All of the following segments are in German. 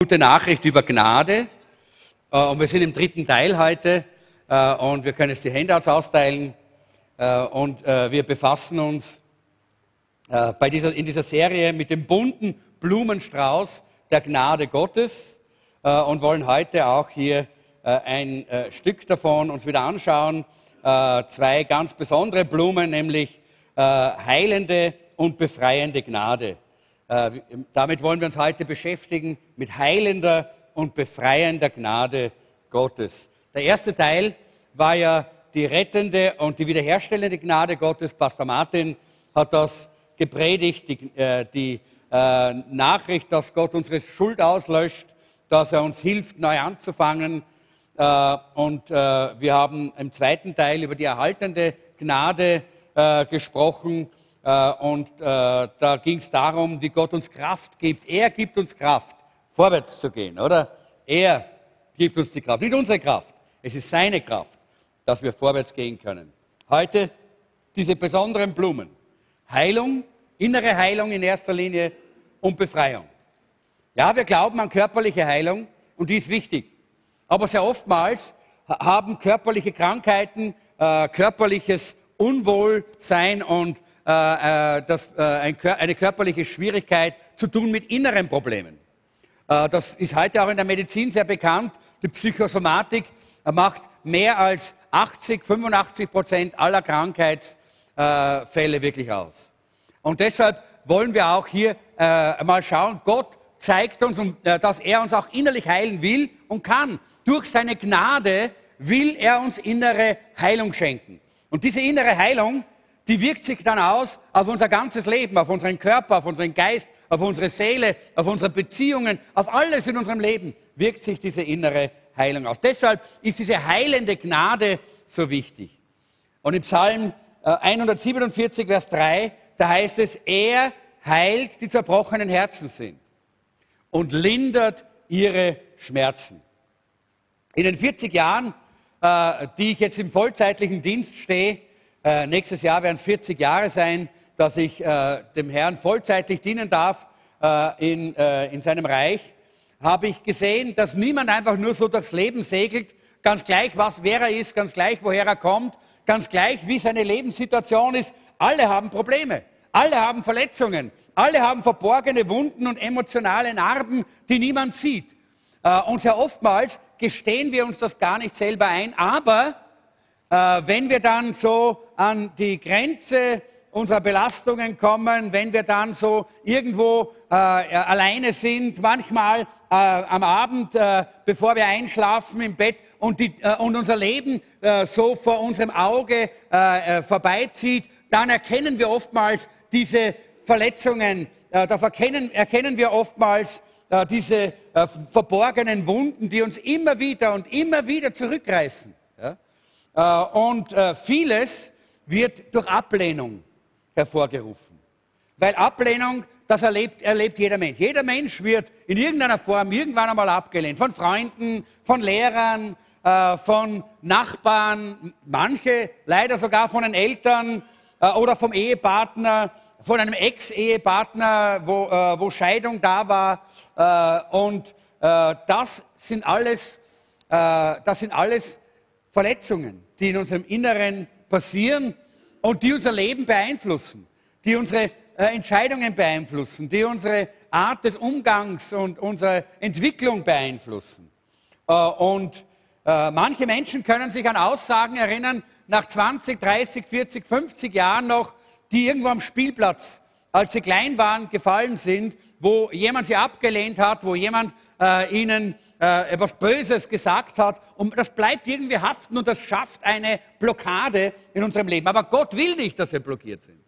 gute Nachricht über Gnade. Äh, und wir sind im dritten Teil heute äh, und wir können jetzt die Handouts austeilen. Äh, und wir befassen uns bei dieser, in dieser Serie mit dem bunten Blumenstrauß der Gnade Gottes und wollen heute auch hier ein Stück davon uns wieder anschauen. Zwei ganz besondere Blumen, nämlich heilende und befreiende Gnade. Äh, damit wollen wir uns heute beschäftigen mit heilender und befreiender Gnade Gottes. Der erste Teil war ja die rettende und die wiederherstellende Gnade Gottes. Pastor Martin hat das gepredigt, die, äh, die äh, Nachricht, dass Gott unsere Schuld auslöscht, dass er uns hilft, neu anzufangen. Und wir haben im zweiten Teil über die erhaltende Gnade gesprochen und äh, da ging es darum, wie Gott uns Kraft gibt. Er gibt uns Kraft, vorwärts zu gehen, oder? Er gibt uns die Kraft, nicht unsere Kraft. Es ist seine Kraft, dass wir vorwärts gehen können. Heute diese besonderen Blumen. Heilung, innere Heilung in erster Linie und Befreiung. Ja, wir glauben an körperliche Heilung und die ist wichtig. Aber sehr oftmals haben körperliche Krankheiten, äh, körperliches Unwohlsein und äh, äh, das, äh, eine körperliche Schwierigkeit zu tun mit inneren Problemen. das ist heute auch in der Medizin sehr bekannt. Die Psychosomatik macht mehr als 80, 85 Prozent aller Krankheitsfälle wirklich aus. Und deshalb wollen wir auch hier mal schauen, Gott zeigt uns, dass er uns auch innerlich heilen will und kann. Durch seine Gnade will er uns innere Heilung schenken. Und diese innere Heilung die wirkt sich dann aus auf unser ganzes Leben, auf unseren Körper, auf unseren Geist, auf unsere Seele, auf unsere Beziehungen, auf alles in unserem Leben wirkt sich diese innere Heilung aus. Deshalb ist diese heilende Gnade so wichtig. Und im Psalm 147, äh, Vers 3, da heißt es, er heilt die zerbrochenen Herzen sind und lindert ihre Schmerzen. In den 40 Jahren, äh, die ich jetzt im vollzeitlichen Dienst stehe, äh, nächstes Jahr werden es 40 Jahre sein, dass ich äh, dem Herrn vollzeitlich dienen darf äh, in, äh, in seinem Reich. Habe ich gesehen, dass niemand einfach nur so durchs Leben segelt, ganz gleich, was wer er ist, ganz gleich, woher er kommt, ganz gleich, wie seine Lebenssituation ist. Alle haben Probleme. Alle haben Verletzungen. Alle haben verborgene Wunden und emotionale Narben, die niemand sieht. Äh, und sehr oftmals gestehen wir uns das gar nicht selber ein, aber äh, wenn wir dann so an die Grenze unserer Belastungen kommen, wenn wir dann so irgendwo äh, alleine sind, manchmal äh, am Abend, äh, bevor wir einschlafen im Bett und, die, äh, und unser Leben äh, so vor unserem Auge vorbeizieht, dann erkennen wir oftmals diese Verletzungen, da erkennen, erkennen wir oftmals diese verborgenen Wunden, die uns immer wieder und immer wieder zurückreißen. Ja? Äh, und äh, vieles wird durch Ablehnung hervorgerufen. Weil Ablehnung, das erlebt, erlebt jeder Mensch. Jeder Mensch wird in irgendeiner Form irgendwann einmal abgelehnt. Von Freunden, von Lehrern, äh, von Nachbarn, manche leider sogar von den Eltern oder vom Ehepartner, von einem Ex-Ehepartner, wo, wo, Scheidung da war. und das sind alles, das sind alles Verletzungen, die in unserem Inneren passieren und die unser Leben beeinflussen, die unsere äh, Entscheidungen beeinflussen, die unsere Art des Umgangs und unsere Entwicklung beeinflussen. Äh, und äh, manche Menschen können sich an Aussagen erinnern, nach 20, 30, 40, 50 Jahren noch, die irgendwo am Spielplatz, als sie klein waren, gefallen sind, wo jemand sie abgelehnt hat, wo jemand äh, ihnen äh, etwas Böses gesagt hat. Und das bleibt irgendwie haften und das schafft eine Blockade in unserem Leben. Aber Gott will nicht, dass wir blockiert sind.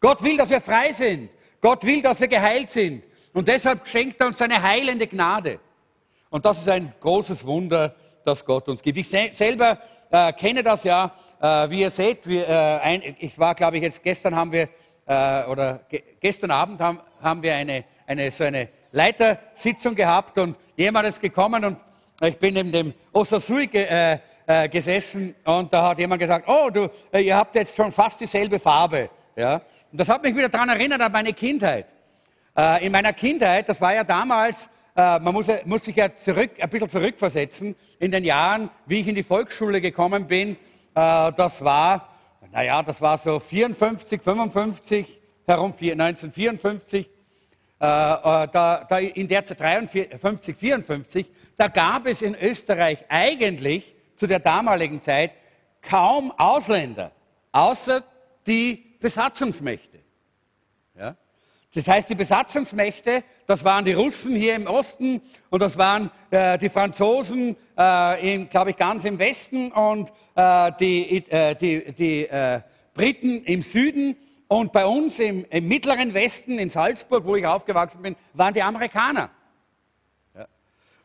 Gott will, dass wir frei sind. Gott will, dass wir geheilt sind. Und deshalb schenkt er uns seine heilende Gnade. Und das ist ein großes Wunder, das Gott uns gibt. Ich se selber äh, kenne das ja. Äh, wie ihr seht, wir, äh, ein, ich war, glaube ich, jetzt gestern haben wir, äh, oder ge gestern Abend haben, haben wir eine, eine, so eine Leitersitzung gehabt und jemand ist gekommen und ich bin neben dem Osasui ge, äh, äh, gesessen und da hat jemand gesagt, oh, du, äh, ihr habt jetzt schon fast dieselbe Farbe. Ja? Und das hat mich wieder daran erinnert an meine Kindheit. Äh, in meiner Kindheit, das war ja damals äh, man muss, muss, sich ja zurück, ein bisschen zurückversetzen in den Jahren, wie ich in die Volksschule gekommen bin. Das war, naja, das war so 54, 55, herum 1954. Äh, da, da in der Zeit 53, 54, da gab es in Österreich eigentlich zu der damaligen Zeit kaum Ausländer, außer die Besatzungsmächte. Ja? Das heißt, die Besatzungsmächte, das waren die Russen hier im Osten und das waren äh, die Franzosen, äh, glaube ich, ganz im Westen und äh, die, äh, die, die äh, Briten im Süden. Und bei uns im, im, mittleren Westen, in Salzburg, wo ich aufgewachsen bin, waren die Amerikaner. Ja.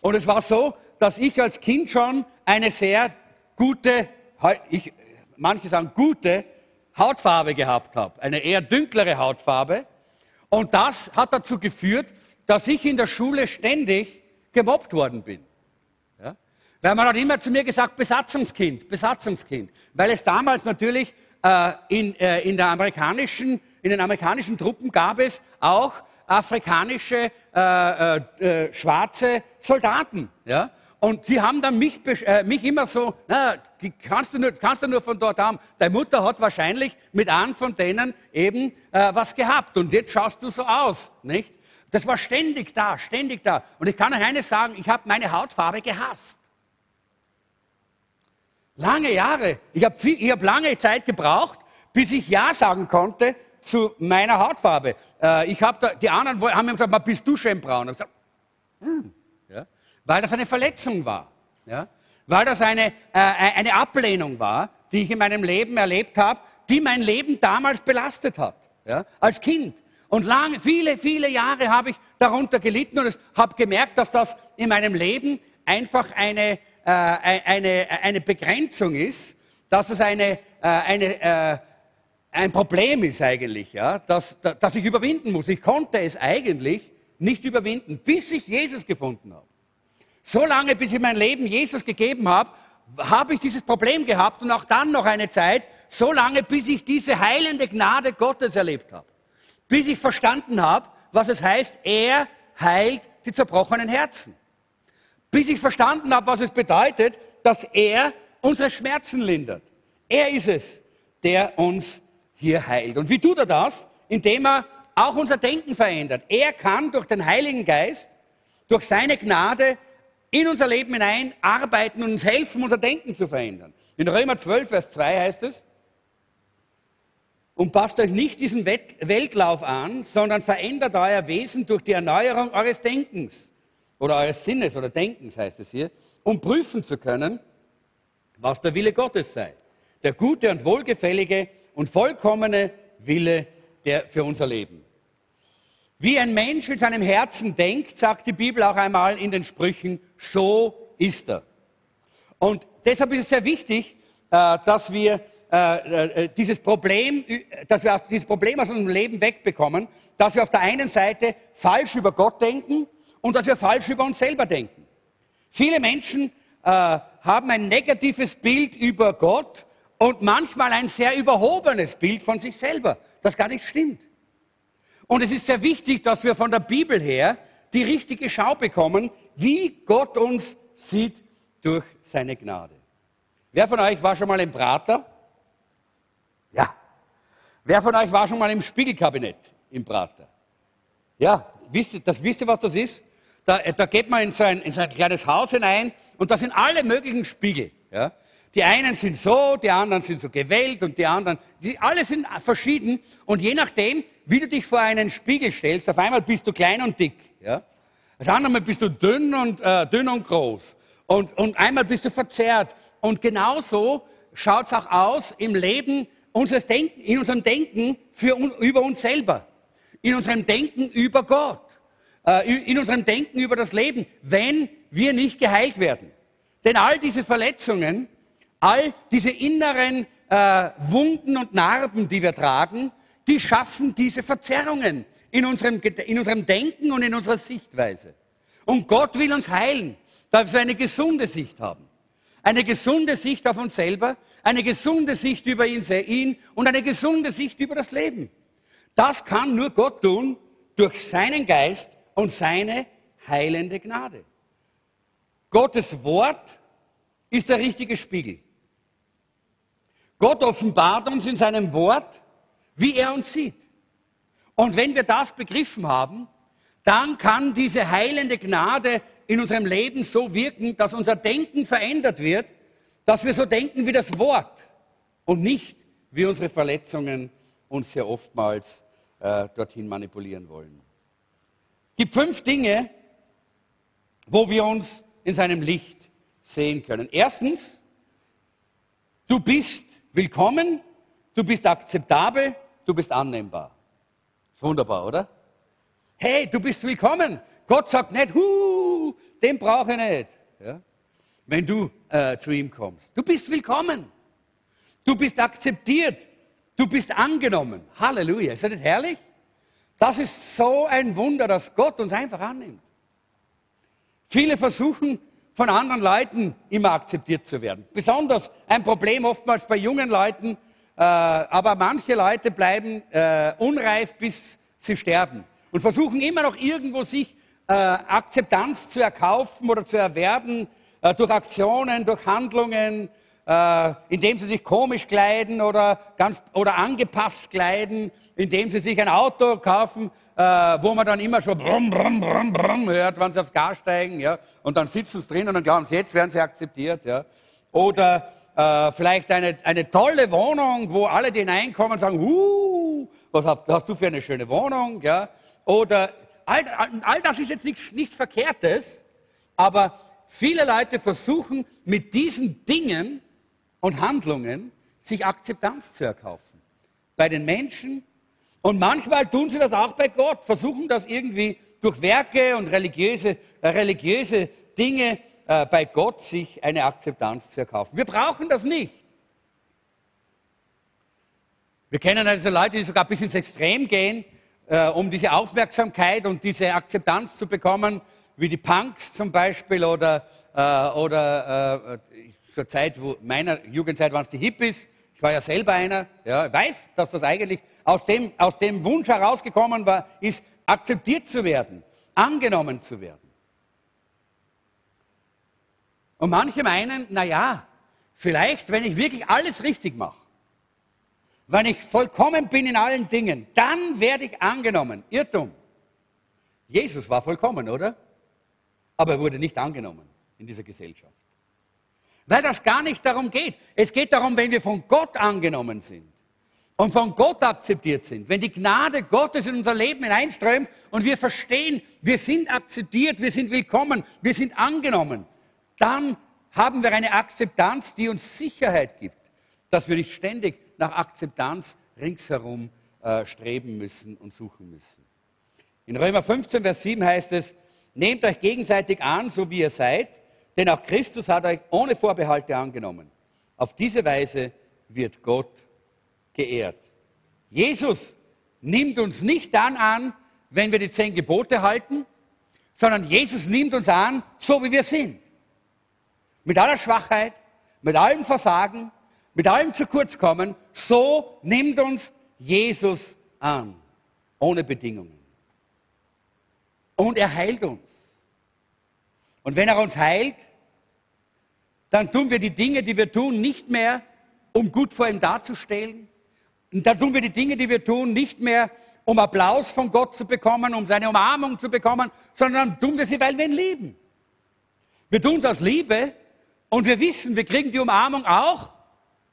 Und es war so, dass ich als Kind schon eine sehr gute, ich, manche sagen gute, Hautfarbe gehabt habe, eine eher dünklere Hautfarbe. Und das hat dazu geführt, dass ich in der Schule ständig gemobbt worden bin. Ja? Weil man hat immer zu mir gesagt, Besatzungskind, Besatzungskind. Weil es damals natürlich äh, in, äh, in, der amerikanischen, in den amerikanischen Truppen gab es auch afrikanische äh, äh, äh schwarze Soldaten. Ja? Und sie haben dann mich, äh, mich immer so, na, kannst du, nur, kannst du nur von dort haben. Deine Mutter hat wahrscheinlich mit einem von denen eben äh, was gehabt und jetzt schaust du so aus, nicht? Das war ständig da, ständig da. Und ich kann euch eines sagen, ich habe meine Hautfarbe gehasst. Lange Jahre. Ich habe hab lange Zeit gebraucht, bis ich Ja sagen konnte zu meiner Hautfarbe. Äh, ich hab da, die anderen haben mir gesagt, bist du schön braun? Ich gesagt, hm weil das eine Verletzung war, ja? weil das eine, äh, eine Ablehnung war, die ich in meinem Leben erlebt habe, die mein Leben damals belastet hat, ja? als Kind. Und lange, viele, viele Jahre habe ich darunter gelitten und habe gemerkt, dass das in meinem Leben einfach eine, äh, eine, eine Begrenzung ist, dass es eine, äh, eine, äh, ein Problem ist eigentlich, ja? dass, dass ich überwinden muss. Ich konnte es eigentlich nicht überwinden, bis ich Jesus gefunden habe. So lange, bis ich mein Leben Jesus gegeben habe, habe ich dieses Problem gehabt und auch dann noch eine Zeit, so lange, bis ich diese heilende Gnade Gottes erlebt habe. Bis ich verstanden habe, was es heißt, er heilt die zerbrochenen Herzen. Bis ich verstanden habe, was es bedeutet, dass er unsere Schmerzen lindert. Er ist es, der uns hier heilt. Und wie tut er das? Indem er auch unser Denken verändert. Er kann durch den Heiligen Geist, durch seine Gnade in unser Leben hinein arbeiten und uns helfen, unser Denken zu verändern. In Römer 12, Vers 2 heißt es, und passt euch nicht diesen Weltlauf an, sondern verändert euer Wesen durch die Erneuerung eures Denkens oder eures Sinnes oder Denkens heißt es hier, um prüfen zu können, was der Wille Gottes sei. Der gute und wohlgefällige und vollkommene Wille der für unser Leben. Wie ein Mensch in seinem Herzen denkt, sagt die Bibel auch einmal in den Sprüchen, so ist er. Und deshalb ist es sehr wichtig, äh, dass wir äh, äh, dieses Problem, dass wir dieses Problem aus unserem Leben wegbekommen, dass wir auf der einen Seite falsch über Gott denken und dass wir falsch über uns selber denken. Viele Menschen haben ein negatives Bild über Gott und manchmal ein sehr überhobenes Bild von sich selber, das gar nicht stimmt. Und es ist sehr wichtig, dass wir von der Bibel her die richtige Schau bekommen, wie Gott uns sieht durch seine Gnade. Wer von euch war schon mal im Prater? Ja. Wer von euch war schon mal im Spiegelkabinett im Prater? Ja, wisst ihr, das, wisst ihr was das ist? Da, da geht man in so, in so, ein, kleines Haus hinein und da sind alle möglichen Spiegel. Ja? Die einen sind so, die anderen sind so gewählt und die anderen, die, alle sind verschieden. Und je nachdem, wie du dich vor einen Spiegel stellst, auf einmal bist du klein und dick. Ja? Das andere Mal bist du dünn und, äh, dünn und groß. Und, und einmal bist du verzerrt. Und genauso schaut es auch aus im Leben unseres Denken, in unserem Denken für, über uns selber. In unserem Denken über Gott. Äh, in unserem Denken über das Leben, wenn wir nicht geheilt werden. Denn all diese Verletzungen, All diese inneren äh, Wunden und Narben, die wir tragen, die schaffen diese Verzerrungen in unserem, in unserem Denken und in unserer Sichtweise. Und Gott will uns heilen, dass wir eine gesunde Sicht haben. Eine gesunde Sicht auf uns selber, eine gesunde Sicht über ihn, ihn und eine gesunde Sicht über das Leben. Das kann nur Gott tun durch seinen Geist und seine heilende Gnade. Gottes Wort ist der richtige Spiegel. Gott offenbart uns in seinem Wort, wie er uns sieht. Und wenn wir das begriffen haben, dann kann diese heilende Gnade in unserem Leben so wirken, dass unser Denken verändert wird, dass wir so denken wie das Wort und nicht wie unsere Verletzungen uns sehr oftmals äh, dorthin manipulieren wollen. Es gibt fünf Dinge, wo wir uns in seinem Licht sehen können. Erstens, du bist willkommen, du bist akzeptabel, du bist annehmbar. Ist wunderbar, oder? Hey, du bist willkommen. Gott sagt nicht, hu, den brauche ich nicht. Ja? Wenn du äh, zu ihm kommst. Du bist willkommen. Du bist akzeptiert. Du bist angenommen. Halleluja. Ist das herrlich? Das ist so ein Wunder, dass Gott uns einfach annimmt. Viele versuchen, von anderen Leuten immer akzeptiert zu werden. Besonders ein Problem oftmals bei jungen Leuten, äh, aber manche Leute bleiben äh, unreif, bis sie sterben und versuchen immer noch irgendwo sich äh, Akzeptanz zu erkaufen oder zu erwerben äh, durch Aktionen, durch Handlungen, äh, indem sie sich komisch kleiden oder, ganz, oder angepasst kleiden, indem sie sich ein Auto kaufen, äh, wo man dann immer schon brumm, brumm, brumm, brumm hört, wenn sie aufs Gas steigen, ja, und dann sitzen sie drin und dann glauben sie, jetzt werden sie akzeptiert, ja. Oder äh, vielleicht eine, eine tolle Wohnung, wo alle, die hineinkommen, sagen, huh, was hast, hast du für eine schöne Wohnung, ja. Oder all, all das ist jetzt nichts, nichts Verkehrtes, aber viele Leute versuchen mit diesen Dingen und Handlungen sich Akzeptanz zu erkaufen. Bei den Menschen und manchmal tun sie das auch bei Gott, versuchen das irgendwie durch Werke und religiöse, äh, religiöse Dinge äh, bei Gott sich eine Akzeptanz zu erkaufen. Wir brauchen das nicht. Wir kennen also Leute, die sogar bis ins Extrem gehen, äh, um diese Aufmerksamkeit und diese Akzeptanz zu bekommen, wie die Punks zum Beispiel oder, äh, oder äh, zur Zeit wo meiner Jugendzeit waren es die Hippies. Ich war ja selber einer. Ja, weiß, dass das eigentlich aus dem, aus dem Wunsch herausgekommen war, ist, akzeptiert zu werden, angenommen zu werden. Und manche meinen, na ja, vielleicht, wenn ich wirklich alles richtig mache, wenn ich vollkommen bin in allen Dingen, dann werde ich angenommen. Irrtum. Jesus war vollkommen, oder? Aber er wurde nicht angenommen in dieser Gesellschaft. Weil das gar nicht darum geht. Es geht darum, wenn wir von Gott angenommen sind und von Gott akzeptiert sind, wenn die Gnade Gottes in unser Leben hineinströmt und wir verstehen, wir sind akzeptiert, wir sind willkommen, wir sind angenommen, dann haben wir eine Akzeptanz, die uns Sicherheit gibt, dass wir nicht ständig nach Akzeptanz ringsherum äh, streben müssen und suchen müssen. In Römer 15, Vers 7 heißt es, nehmt euch gegenseitig an, so wie ihr seid, denn auch Christus hat euch ohne Vorbehalte angenommen. Auf diese Weise wird Gott geehrt. Jesus nimmt uns nicht dann an, wenn wir die zehn Gebote halten, sondern Jesus nimmt uns an, so wie wir sind. Mit aller Schwachheit, mit allem Versagen, mit allem zu kurz kommen, so nimmt uns Jesus an, ohne Bedingungen. Und er heilt uns. Und wenn er uns heilt, dann tun wir die Dinge, die wir tun, nicht mehr, um gut vor ihm darzustellen. Und dann tun wir die Dinge, die wir tun, nicht mehr, um Applaus von Gott zu bekommen, um seine Umarmung zu bekommen, sondern tun wir sie, weil wir ihn lieben. Wir tun es aus Liebe und wir wissen, wir kriegen die Umarmung auch,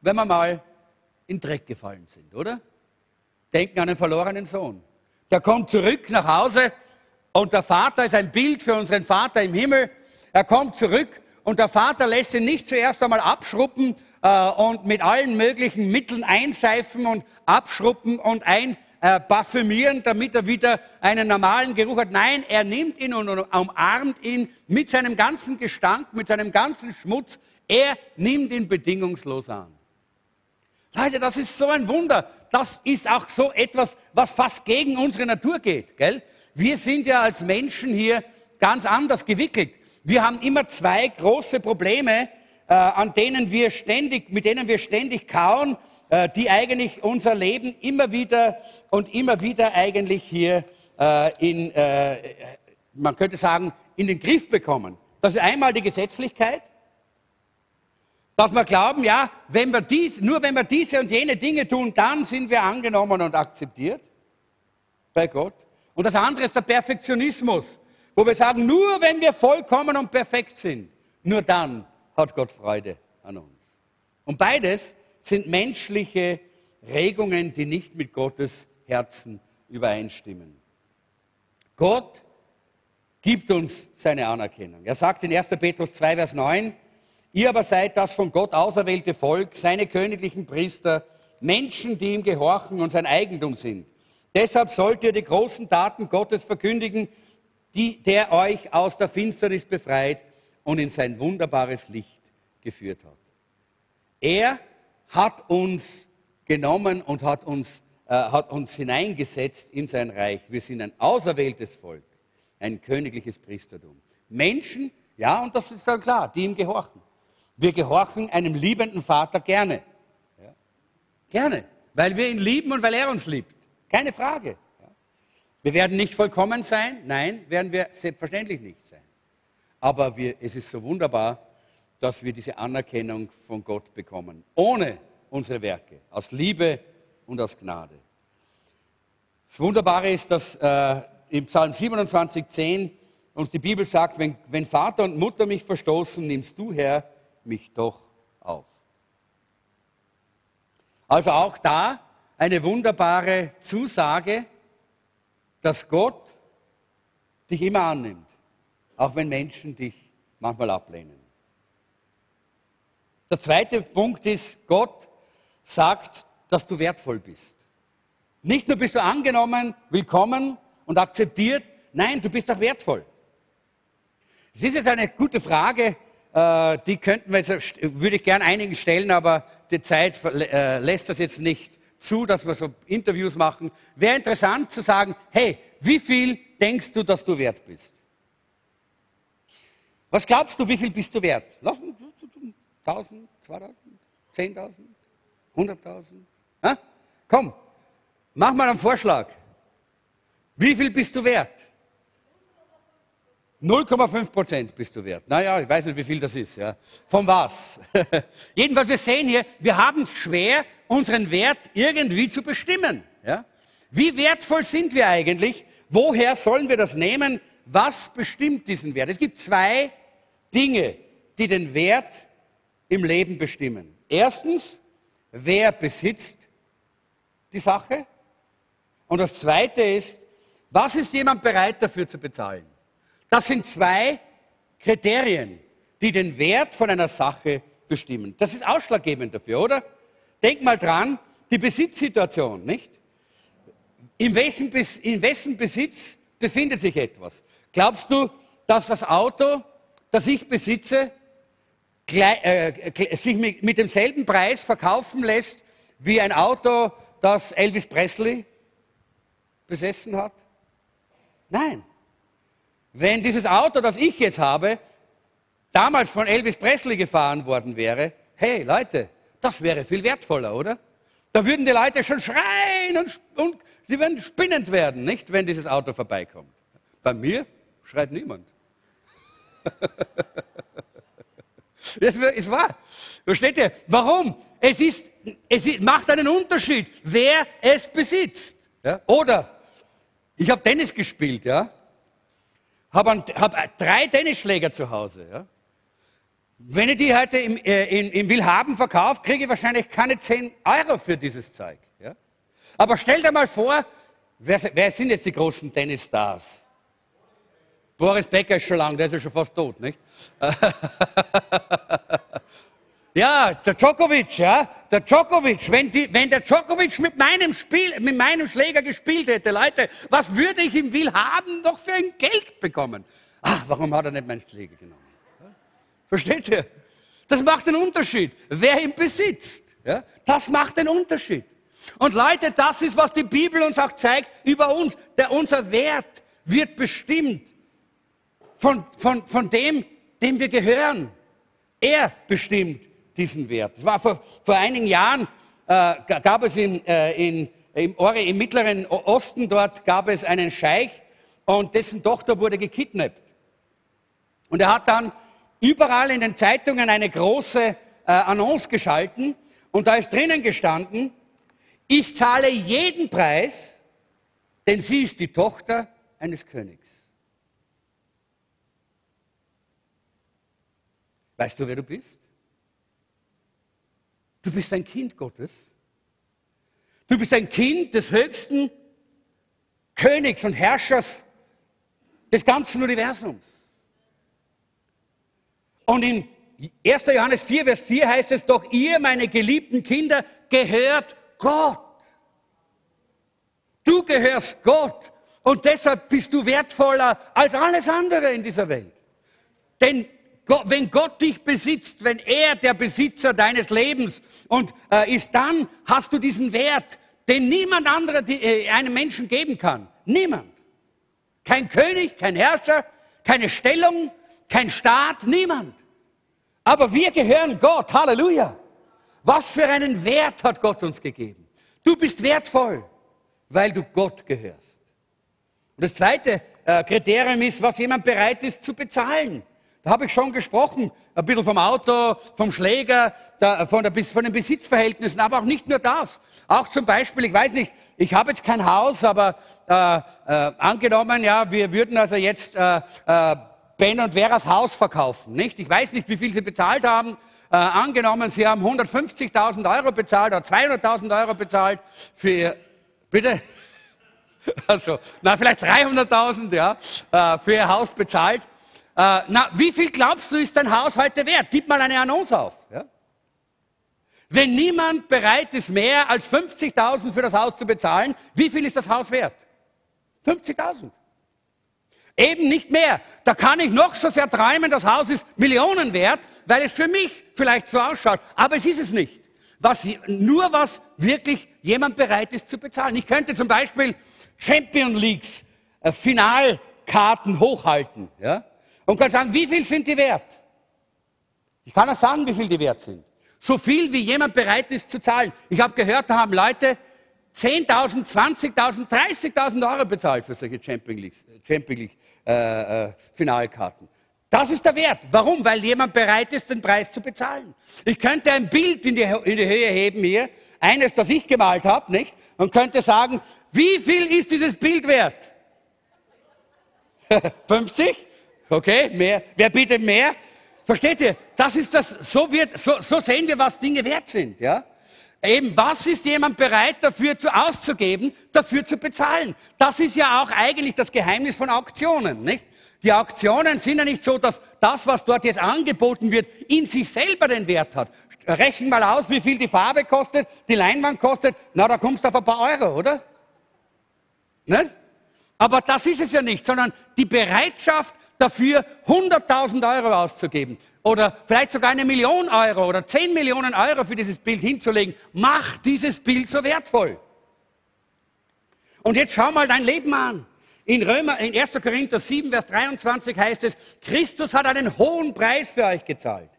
wenn wir mal in Dreck gefallen sind, oder? Denken an einen verlorenen Sohn. Der kommt zurück nach Hause und der Vater ist ein Bild für unseren Vater im Himmel. Er kommt zurück und der Vater lässt ihn nicht zuerst einmal abschruppen äh, und mit allen möglichen Mitteln einseifen und abschruppen und einparfümieren, äh, damit er wieder einen normalen Geruch hat. Nein, er nimmt ihn und umarmt ihn mit seinem ganzen Gestank, mit seinem ganzen Schmutz. Er nimmt ihn bedingungslos an. Leute, das ist so ein Wunder. Das ist auch so etwas, was fast gegen unsere Natur geht. Gell? Wir sind ja als Menschen hier ganz anders gewickelt. Wir haben immer zwei große Probleme, äh, an denen wir ständig, mit denen wir ständig kauen, äh, die eigentlich unser Leben immer wieder und immer wieder eigentlich hier äh, in, man könnte sagen, in den Griff bekommen. Das ist einmal die Gesetzlichkeit, dass wir glauben, ja, wenn wir dies, nur wenn wir diese und jene Dinge tun, dann sind wir angenommen und akzeptiert bei Gott. Und das andere ist der Perfektionismus, wo wir sagen, nur wenn wir vollkommen und perfekt sind, nur dann hat Gott Freude an uns. Und beides sind menschliche Regungen, die nicht mit Gottes Herzen übereinstimmen. Gott gibt uns seine Anerkennung. Er sagt in 1. Petrus 2, Vers 9, ihr aber seid das von Gott auserwählte Volk, seine königlichen Priester, Menschen, die ihm gehorchen und sein Eigentum sind. Deshalb sollt ihr die großen Taten Gottes verkündigen, die, der euch aus der Finsternis befreit und in sein wunderbares Licht geführt hat. Er hat uns genommen und hat uns, äh, hat uns hineingesetzt in sein Reich. Wir sind ein auserwähltes Volk, ein königliches Priestertum. Menschen, ja, und das ist dann klar, die ihm gehorchen. Wir gehorchen einem liebenden Vater gerne. Ja. Gerne, weil wir ihn lieben und weil er uns liebt. Keine Frage. Wir werden nicht vollkommen sein, nein, werden wir selbstverständlich nicht sein. Aber wir, es ist so wunderbar, dass wir diese Anerkennung von Gott bekommen, ohne unsere Werke, aus Liebe und aus Gnade. Das Wunderbare ist, dass äh, im Psalm 27, 10 uns die Bibel sagt, wenn, wenn Vater und Mutter mich verstoßen, nimmst du, Herr, mich doch auf. Also auch da eine wunderbare Zusage, dass Gott dich immer annimmt, auch wenn Menschen dich manchmal ablehnen. Der zweite Punkt ist, Gott sagt, dass du wertvoll bist. Nicht nur bist du angenommen, willkommen und akzeptiert, nein, du bist auch wertvoll. Es ist jetzt eine gute Frage, äh, die könnten wir jetzt, würde ich gern einigen stellen, aber die Zeit äh, lässt das jetzt nicht zu, dass wir so Interviews machen. Wäre interessant zu sagen, hey, wie viel denkst du, dass du wert bist? Was glaubst du, wie viel bist du wert? Lass 1000, 2000, 10.000, 100.000? Komm, mach mal einen Vorschlag. Wie viel bist du wert? 0,5 Prozent bist du wert. Naja, ich weiß nicht, wie viel das ist. Ja. Von was? Jedenfalls, wir sehen hier, wir haben es schwer, unseren Wert irgendwie zu bestimmen. Ja? Wie wertvoll sind wir eigentlich? Woher sollen wir das nehmen? Was bestimmt diesen Wert? Es gibt zwei Dinge, die den Wert im Leben bestimmen. Erstens, wer besitzt die Sache? Und das Zweite ist, was ist jemand bereit dafür zu bezahlen? Das sind zwei Kriterien, die den Wert von einer Sache bestimmen. Das ist ausschlaggebend dafür, oder? Denk mal dran, die Besitzsituation, nicht? In, welchem, in wessen Besitz befindet sich etwas? Glaubst du, dass das Auto, das ich besitze, sich mit, mit demselben Preis verkaufen lässt wie ein Auto, das Elvis Presley besessen hat? Nein. Wenn dieses Auto, das ich jetzt habe, damals von Elvis Presley gefahren worden wäre, hey Leute, das wäre viel wertvoller, oder? Da würden die Leute schon schreien und, und sie würden spinnend werden, nicht, wenn dieses Auto vorbeikommt. Bei mir schreit niemand. Das ist wahr. Versteht ihr? Warum? Es, ist, es macht einen Unterschied, wer es besitzt. Ja? Oder, ich habe Tennis gespielt, ja habe hab drei Tennisschläger zu Hause. Ja? Wenn ich die heute im, äh, in, im Willhaben verkaufe, kriege ich wahrscheinlich keine 10 Euro für dieses Zeug. Ja? Aber stell dir mal vor, wer, wer sind jetzt die großen Tennisstars? Boris Becker ist schon lang, der ist ja schon fast tot, nicht? Ja, der Djokovic, ja, der Djokovic, wenn, die, wenn der Djokovic mit meinem Spiel, mit meinem Schläger gespielt hätte, Leute, was würde ich im Willhaben doch für ein Geld bekommen? Ach, warum hat er nicht meinen Schläger genommen? Versteht ihr? Das macht einen Unterschied, wer ihn besitzt. Ja? Das macht einen Unterschied. Und Leute, das ist, was die Bibel uns auch zeigt über uns. Der, unser Wert wird bestimmt von, von, von dem, dem wir gehören. Er bestimmt diesen Wert. Es war vor, vor einigen Jahren, äh, gab es in, äh, in, im, im Mittleren Osten, dort gab es einen Scheich, und dessen Tochter wurde gekidnappt. Und er hat dann überall in den Zeitungen eine große äh, Annonce geschalten und da ist drinnen gestanden, ich zahle jeden Preis, denn sie ist die Tochter eines Königs. Weißt du, wer du bist? Du bist ein Kind Gottes. Du bist ein Kind des höchsten Königs und Herrschers des ganzen Universums. Und in 1. Johannes 4, Vers 4 heißt es, doch ihr, meine geliebten Kinder, gehört Gott. Du gehörst Gott und deshalb bist du wertvoller als alles andere in dieser Welt. Denn wenn Gott dich besitzt, wenn er der Besitzer deines Lebens und äh, ist, dann hast du diesen Wert, den niemand anderer die, äh, einem Menschen geben kann. Niemand. Kein König, kein Herrscher, keine Stellung, kein Staat, niemand. Aber wir gehören Gott. Halleluja. Was für einen Wert hat Gott uns gegeben? Du bist wertvoll, weil du Gott gehörst. Und das zweite äh, Kriterium ist, was jemand bereit ist zu bezahlen. Da habe ich schon gesprochen, ein bisschen vom Auto, vom Schläger, von, der, von, den Besitzverhältnissen, aber auch nicht nur das. Auch zum Beispiel, ich weiß nicht, ich habe jetzt kein Haus, aber äh, äh, angenommen, ja, wir würden also jetzt äh, äh, Ben und Veras Haus verkaufen, nicht? Ich weiß nicht, wie viel sie bezahlt haben. Äh, angenommen, sie haben 150.000 Euro bezahlt oder 200.000 Euro bezahlt für, bitte? Also, na, vielleicht 300.000, ja, äh, für ihr Haus bezahlt. Äh, na, wie viel glaubst du, ist dein Haus heute wert? Gib mal eine Annonce auf. Ja? Wenn niemand bereit ist, mehr als 50.000 für das Haus zu bezahlen, wie viel ist das Haus wert? 50.000. Eben nicht mehr. Da kann ich noch so sehr träumen, das Haus ist Millionen wert, weil es für mich vielleicht so ausschaut. Aber es ist es nicht. Was, nur was wirklich jemand bereit ist zu bezahlen. Ich könnte zum Beispiel Champion Leagues äh, Finalkarten hochhalten. Ja? Und kann sagen, wie viel sind die wert? Ich kann auch sagen, wie viel die wert sind. So viel, wie jemand bereit ist zu zahlen. Ich habe gehört, da haben Leute 10.000, 20.000, 30.000 Euro bezahlt für solche Champion League, Champion League äh, äh, Finalkarten. Das ist der Wert. Warum? Weil jemand bereit ist, den Preis zu bezahlen. Ich könnte ein Bild in die, in die Höhe heben hier, eines, das ich gemalt habe, nicht? Und könnte sagen, wie viel ist dieses Bild wert? 50? Okay, mehr. Wer bietet mehr? Versteht ihr? Das ist das, so wird, so, so sehen wir, was Dinge wert sind, ja? Eben, was ist jemand bereit dafür zu, auszugeben, dafür zu bezahlen? Das ist ja auch eigentlich das Geheimnis von Auktionen, nicht? Die Auktionen sind ja nicht so, dass das, was dort jetzt angeboten wird, in sich selber den Wert hat. Rechnen mal aus, wie viel die Farbe kostet, die Leinwand kostet. Na, da kommst du auf ein paar Euro, oder? Nicht? Aber das ist es ja nicht, sondern die Bereitschaft, dafür 100.000 Euro auszugeben oder vielleicht sogar eine Million Euro oder 10 Millionen Euro für dieses Bild hinzulegen, macht dieses Bild so wertvoll. Und jetzt schau mal dein Leben an. In Römer, in 1. Korinther 7, Vers 23 heißt es, Christus hat einen hohen Preis für euch gezahlt.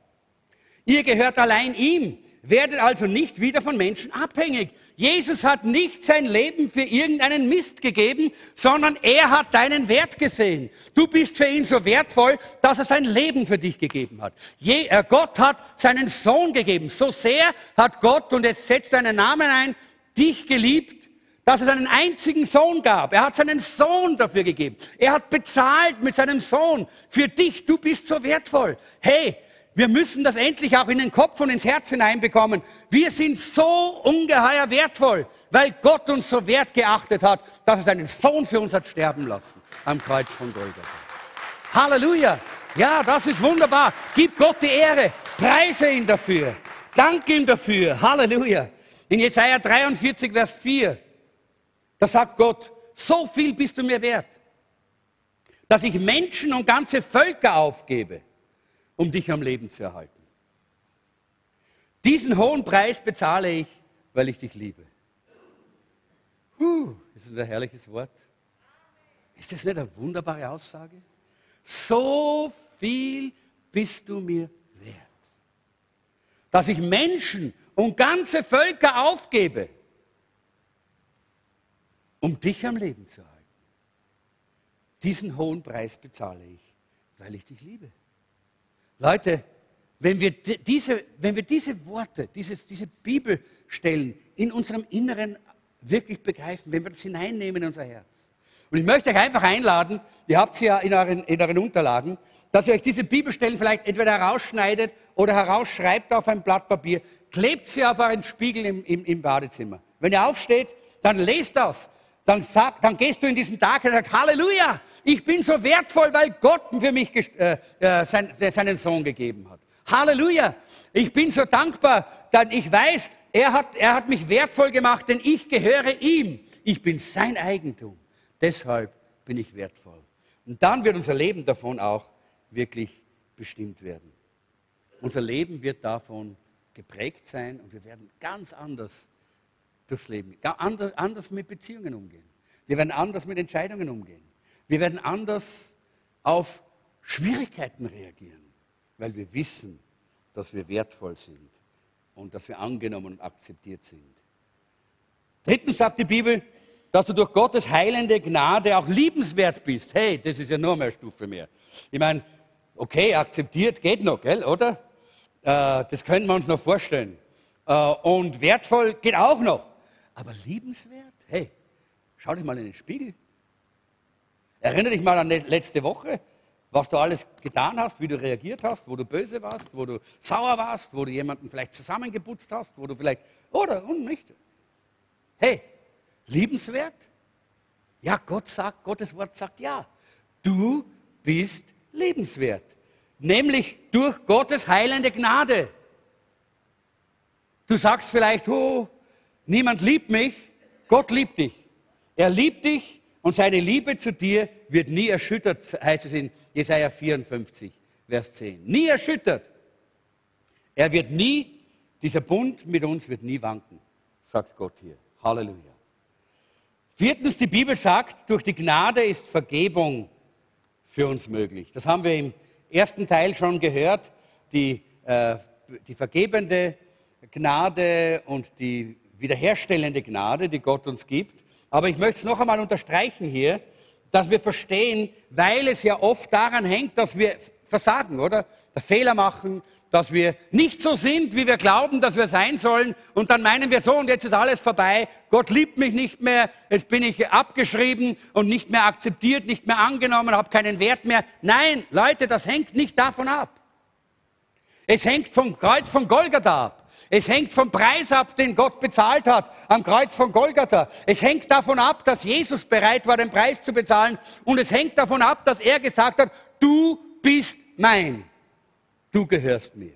Ihr gehört allein ihm, werdet also nicht wieder von Menschen abhängig. Jesus hat nicht sein Leben für irgendeinen Mist gegeben, sondern er hat deinen Wert gesehen. Du bist für ihn so wertvoll, dass er sein Leben für dich gegeben hat. Je, äh, Gott hat seinen Sohn gegeben. So sehr hat Gott, und jetzt setzt seinen Namen ein, dich geliebt, dass es einen einzigen Sohn gab. Er hat seinen Sohn dafür gegeben. Er hat bezahlt mit seinem Sohn. Für dich, du bist so wertvoll. Hey, wir müssen das endlich auch in den Kopf und ins Herz hineinbekommen. Wir sind so ungeheuer wertvoll, weil Gott uns so wertgeachtet hat, dass er seinen Sohn für uns hat sterben lassen am Kreuz von Golgatha. Halleluja! Ja, das ist wunderbar. Gib Gott die Ehre. Preise ihn dafür. Danke ihm dafür. Halleluja. In Jesaja 43, Vers 4, da sagt Gott, so viel bist du mir wert, dass ich Menschen und ganze Völker aufgebe um dich am Leben zu erhalten. Diesen hohen Preis bezahle ich, weil ich dich liebe. Huh, ist das ein herrliches Wort? Ist das nicht eine wunderbare Aussage? So viel bist du mir wert, dass ich Menschen und ganze Völker aufgebe, um dich am Leben zu erhalten. Diesen hohen Preis bezahle ich, weil ich dich liebe. Leute, wenn wir diese, wenn wir diese Worte, dieses, diese Bibelstellen in unserem Inneren wirklich begreifen, wenn wir das hineinnehmen in unser Herz. Und ich möchte euch einfach einladen, ihr habt sie ja in euren, in euren Unterlagen, dass ihr euch diese Bibelstellen vielleicht entweder herausschneidet oder herausschreibt auf ein Blatt Papier, klebt sie auf euren Spiegel im, im, im Badezimmer. Wenn ihr aufsteht, dann lest das. Dann, sag, dann gehst du in diesen Tag und sagst, Halleluja, ich bin so wertvoll, weil Gott für mich äh, äh, sein, seinen Sohn gegeben hat. Halleluja, ich bin so dankbar, denn ich weiß, er hat, er hat mich wertvoll gemacht, denn ich gehöre ihm. Ich bin sein Eigentum. Deshalb bin ich wertvoll. Und dann wird unser Leben davon auch wirklich bestimmt werden. Unser Leben wird davon geprägt sein und wir werden ganz anders durchs Leben, anders mit Beziehungen umgehen. Wir werden anders mit Entscheidungen umgehen. Wir werden anders auf Schwierigkeiten reagieren, weil wir wissen, dass wir wertvoll sind und dass wir angenommen und akzeptiert sind. Drittens sagt die Bibel, dass du durch Gottes heilende Gnade auch liebenswert bist. Hey, das ist ja nur mehr Stufe mehr. Ich meine, okay, akzeptiert geht noch, gell, oder? Äh, das können wir uns noch vorstellen. Äh, und wertvoll geht auch noch. Aber liebenswert? Hey, schau dich mal in den Spiegel. Erinnere dich mal an letzte Woche, was du alles getan hast, wie du reagiert hast, wo du böse warst, wo du sauer warst, wo du jemanden vielleicht zusammengeputzt hast, wo du vielleicht, oder und nicht. Hey, liebenswert? Ja, Gott sagt, Gottes Wort sagt ja. Du bist lebenswert. Nämlich durch Gottes heilende Gnade. Du sagst vielleicht, oh, niemand liebt mich. Gott liebt dich. Er liebt dich und seine Liebe zu dir wird nie erschüttert, heißt es in Jesaja 54, Vers 10. Nie erschüttert. Er wird nie, dieser Bund mit uns wird nie wanken, sagt Gott hier. Halleluja. Viertens, die Bibel sagt, durch die Gnade ist Vergebung für uns möglich. Das haben wir im ersten Teil schon gehört. Die, äh, die vergebende Gnade und die wiederherstellende Gnade, die Gott uns gibt. Aber ich möchte es noch einmal unterstreichen hier, dass wir verstehen, weil es ja oft daran hängt, dass wir versagen, oder? Fehler machen, dass wir nicht so sind, wie wir glauben, dass wir sein sollen. Und dann meinen wir so, und jetzt ist alles vorbei. Gott liebt mich nicht mehr. Jetzt bin ich abgeschrieben und nicht mehr akzeptiert, nicht mehr angenommen, habe keinen Wert mehr. Nein, Leute, das hängt nicht davon ab. Es hängt vom Kreuz von Golgatha ab. Es hängt vom Preis ab, den Gott bezahlt hat am Kreuz von Golgatha. Es hängt davon ab, dass Jesus bereit war, den Preis zu bezahlen. Und es hängt davon ab, dass er gesagt hat, du bist mein. Du gehörst mir.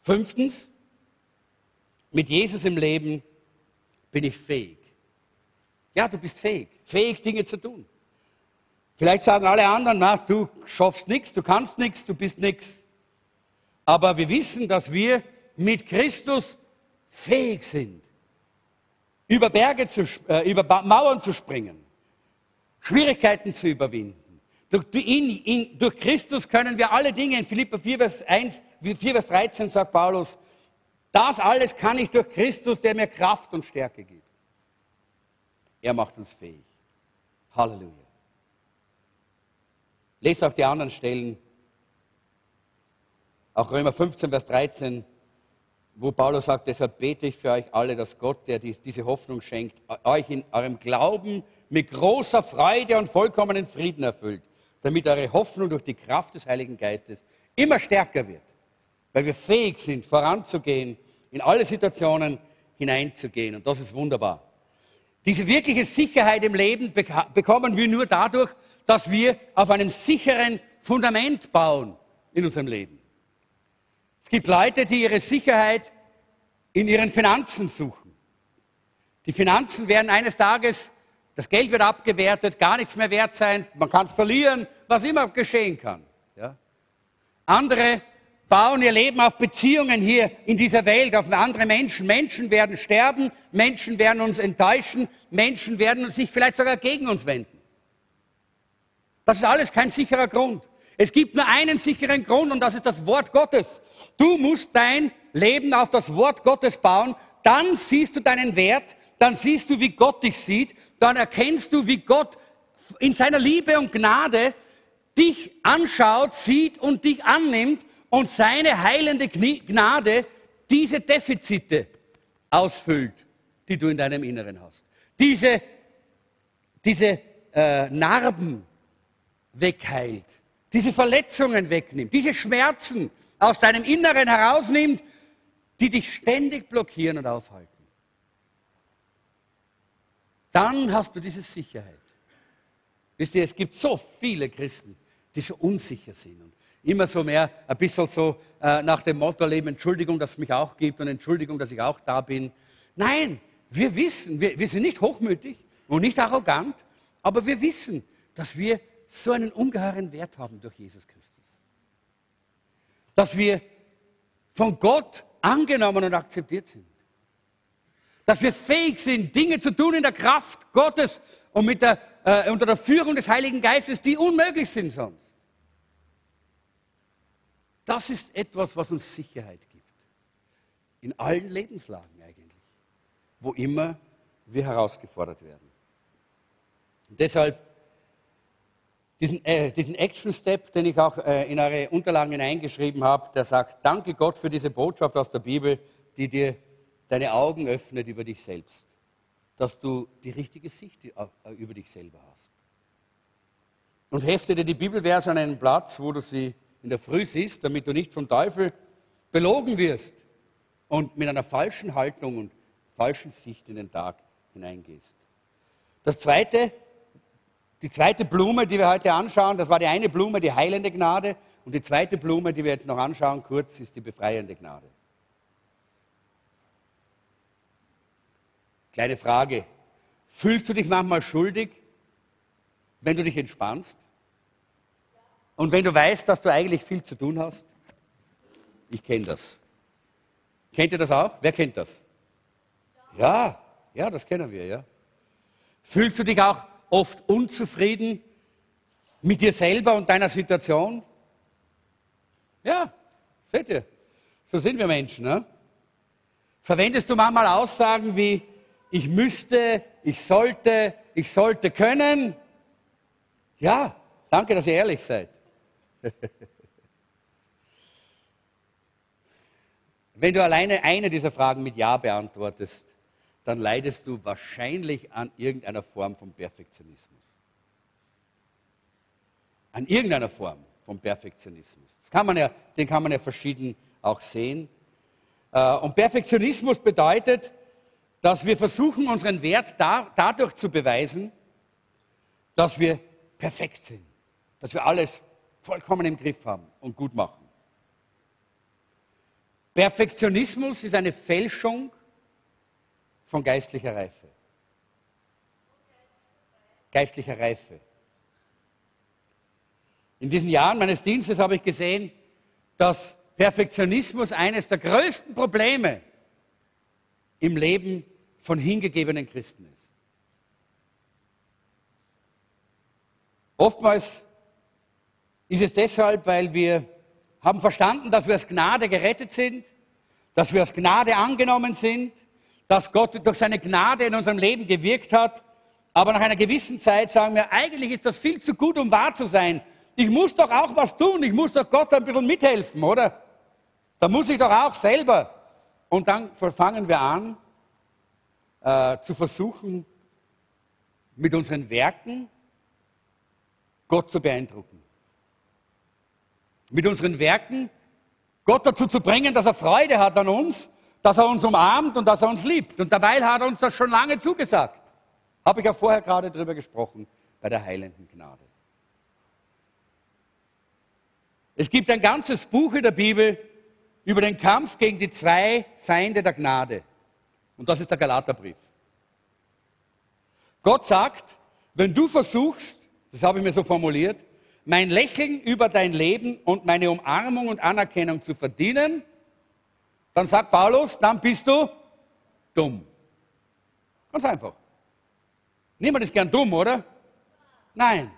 Fünftens, mit Jesus im Leben bin ich fähig. Ja, du bist fähig, fähig Dinge zu tun. Vielleicht sagen alle anderen, na, du schaffst nichts, du kannst nichts, du bist nichts. Aber wir wissen, dass wir mit Christus fähig sind, über Berge zu, äh, über Mauern zu springen, Schwierigkeiten zu überwinden. Durch, in, in, durch Christus können wir alle Dinge, in Philippa 4 Vers, 1, 4, Vers 13 sagt Paulus, das alles kann ich durch Christus, der mir Kraft und Stärke gibt. Er macht uns fähig. Halleluja. Lest auch die anderen Stellen, auch Römer 15, Vers 13, wo Paulus sagt, deshalb bete ich für euch alle, dass Gott, der diese Hoffnung schenkt, euch in eurem Glauben mit großer Freude und vollkommenen Frieden erfüllt damit eure Hoffnung durch die Kraft des Heiligen Geistes immer stärker wird, weil wir fähig sind, voranzugehen, in alle Situationen hineinzugehen. Und das ist wunderbar. Diese wirkliche Sicherheit im Leben bekommen wir nur dadurch, dass wir auf einem sicheren Fundament bauen in unserem Leben. Gibt Leute, die ihre Sicherheit in ihren Finanzen suchen. Die Finanzen werden eines Tages das Geld wird abgewertet, gar nichts mehr wert sein, man kann es verlieren, was immer geschehen kann. Ja? Andere bauen ihr Leben auf Beziehungen hier in dieser Welt, auf andere Menschen. Menschen werden sterben, Menschen werden uns enttäuschen, Menschen werden sich vielleicht sogar gegen uns wenden. Das ist alles kein sicherer Grund. Es gibt nur einen sicheren Grund und das ist das Wort Gottes. Du musst dein Leben auf das Wort Gottes bauen, dann siehst du deinen Wert, dann siehst du, wie Gott dich sieht, dann erkennst du, wie Gott in seiner Liebe und Gnade dich anschaut, sieht und dich annimmt und seine heilende Gnade diese Defizite ausfüllt, die du in deinem Inneren hast. Diese, diese äh, Narben wegheilt, diese Verletzungen wegnimmt, diese Schmerzen aus deinem Inneren herausnimmt, die dich ständig blockieren und aufhalten. Dann hast du diese Sicherheit. Wisst ihr, es gibt so viele Christen, die so unsicher sind und immer so mehr ein bisschen so äh, nach dem Motto leben, Entschuldigung, dass es mich auch gibt und Entschuldigung, dass ich auch da bin. Nein, wir wissen, wir, wir sind nicht hochmütig und nicht arrogant, aber wir wissen, dass wir so einen ungeheuren Wert haben durch Jesus Christus. Dass wir von Gott angenommen und akzeptiert sind. Dass wir fähig sind, Dinge zu tun in der Kraft Gottes und mit der, äh, unter der Führung des Heiligen Geistes, die unmöglich sind sonst. Das ist etwas, was uns Sicherheit gibt. In allen Lebenslagen eigentlich, wo immer wir herausgefordert werden. Und deshalb diesen, äh, diesen Action-Step, den ich auch äh, in eure Unterlagen hineingeschrieben habe, der sagt, danke Gott für diese Botschaft aus der Bibel, die dir deine Augen öffnet über dich selbst, dass du die richtige Sicht äh, über dich selber hast. Und hefte dir die Bibelverse an einen Platz, wo du sie in der Früh siehst, damit du nicht vom Teufel belogen wirst und mit einer falschen Haltung und falschen Sicht in den Tag hineingehst. Das zweite, die zweite Blume, die wir heute anschauen, das war die eine Blume, die heilende Gnade. Und die zweite Blume, die wir jetzt noch anschauen, kurz, ist die befreiende Gnade. Kleine Frage. Fühlst du dich manchmal schuldig, wenn du dich entspannst? Und wenn du weißt, dass du eigentlich viel zu tun hast? Ich kenne das. Kennt ihr das auch? Wer kennt das? Ja, ja, das kennen wir, ja. Fühlst du dich auch oft unzufrieden mit dir selber und deiner Situation? Ja, seht ihr, so sind wir Menschen. Ne? Verwendest du manchmal Aussagen wie, ich müsste, ich sollte, ich sollte können? Ja, danke, dass ihr ehrlich seid. Wenn du alleine eine dieser Fragen mit Ja beantwortest, dann leidest du wahrscheinlich an irgendeiner Form von Perfektionismus. An irgendeiner Form von Perfektionismus. Das kann man ja, den kann man ja verschieden auch sehen. Äh, und Perfektionismus bedeutet, dass wir versuchen, unseren Wert da, dadurch zu beweisen, dass wir perfekt sind, dass wir alles vollkommen im Griff haben und gut machen. Perfektionismus ist eine Fälschung von geistlicher Reife. Geistlicher Reife. In diesen Jahren meines Dienstes habe ich gesehen, dass Perfektionismus eines der größten Probleme im Leben von hingegebenen Christen ist. Oftmals ist es deshalb, weil wir haben verstanden, dass wir aus Gnade gerettet sind, dass wir aus Gnade angenommen sind, dass Gott durch seine Gnade in unserem Leben gewirkt hat. Aber nach einer gewissen Zeit sagen wir, eigentlich ist das viel zu gut, um wahr zu sein. Ich muss doch auch was tun. Ich muss doch Gott ein bisschen mithelfen, oder? Da muss ich doch auch selber. Und dann fangen wir an, äh, zu versuchen, mit unseren Werken Gott zu beeindrucken. Mit unseren Werken Gott dazu zu bringen, dass er Freude hat an uns dass er uns umarmt und dass er uns liebt. Und dabei hat er uns das schon lange zugesagt. Habe ich ja vorher gerade drüber gesprochen, bei der heilenden Gnade. Es gibt ein ganzes Buch in der Bibel über den Kampf gegen die zwei Feinde der Gnade. Und das ist der Galaterbrief. Gott sagt, wenn du versuchst, das habe ich mir so formuliert, mein Lächeln über dein Leben und meine Umarmung und Anerkennung zu verdienen, dann sagt Paulus, dann bist du dumm. Ganz einfach. Niemand ist gern dumm, oder? Nein.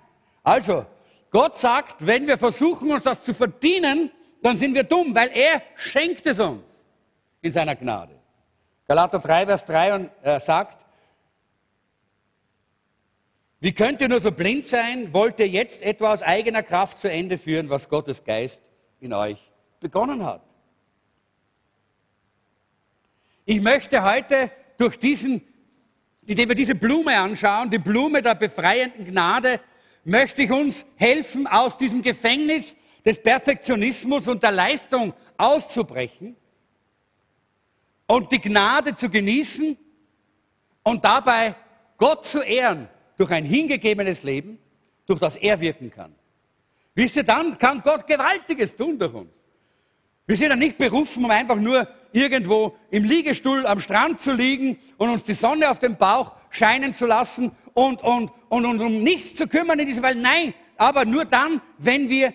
Also, Gott sagt, wenn wir versuchen, uns das zu verdienen, dann sind wir dumm, weil er schenkt es uns in seiner Gnade. Galater 3, Vers 3 und, äh, sagt, Wie könnt ihr nur so blind sein? Wollt ihr jetzt etwa aus eigener Kraft zu Ende führen, was Gottes Geist in euch begonnen hat? Ich möchte heute durch diesen, indem wir diese Blume anschauen, die Blume der befreienden Gnade, möchte ich uns helfen, aus diesem Gefängnis des Perfektionismus und der Leistung auszubrechen und die Gnade zu genießen und dabei Gott zu ehren durch ein hingegebenes Leben, durch das er wirken kann. Wisst ihr, dann kann Gott Gewaltiges tun durch uns. Wir sind ja nicht berufen, um einfach nur irgendwo im Liegestuhl am Strand zu liegen und uns die Sonne auf dem Bauch scheinen zu lassen und, und, und uns um nichts zu kümmern in dieser Welt. Nein, aber nur dann, wenn wir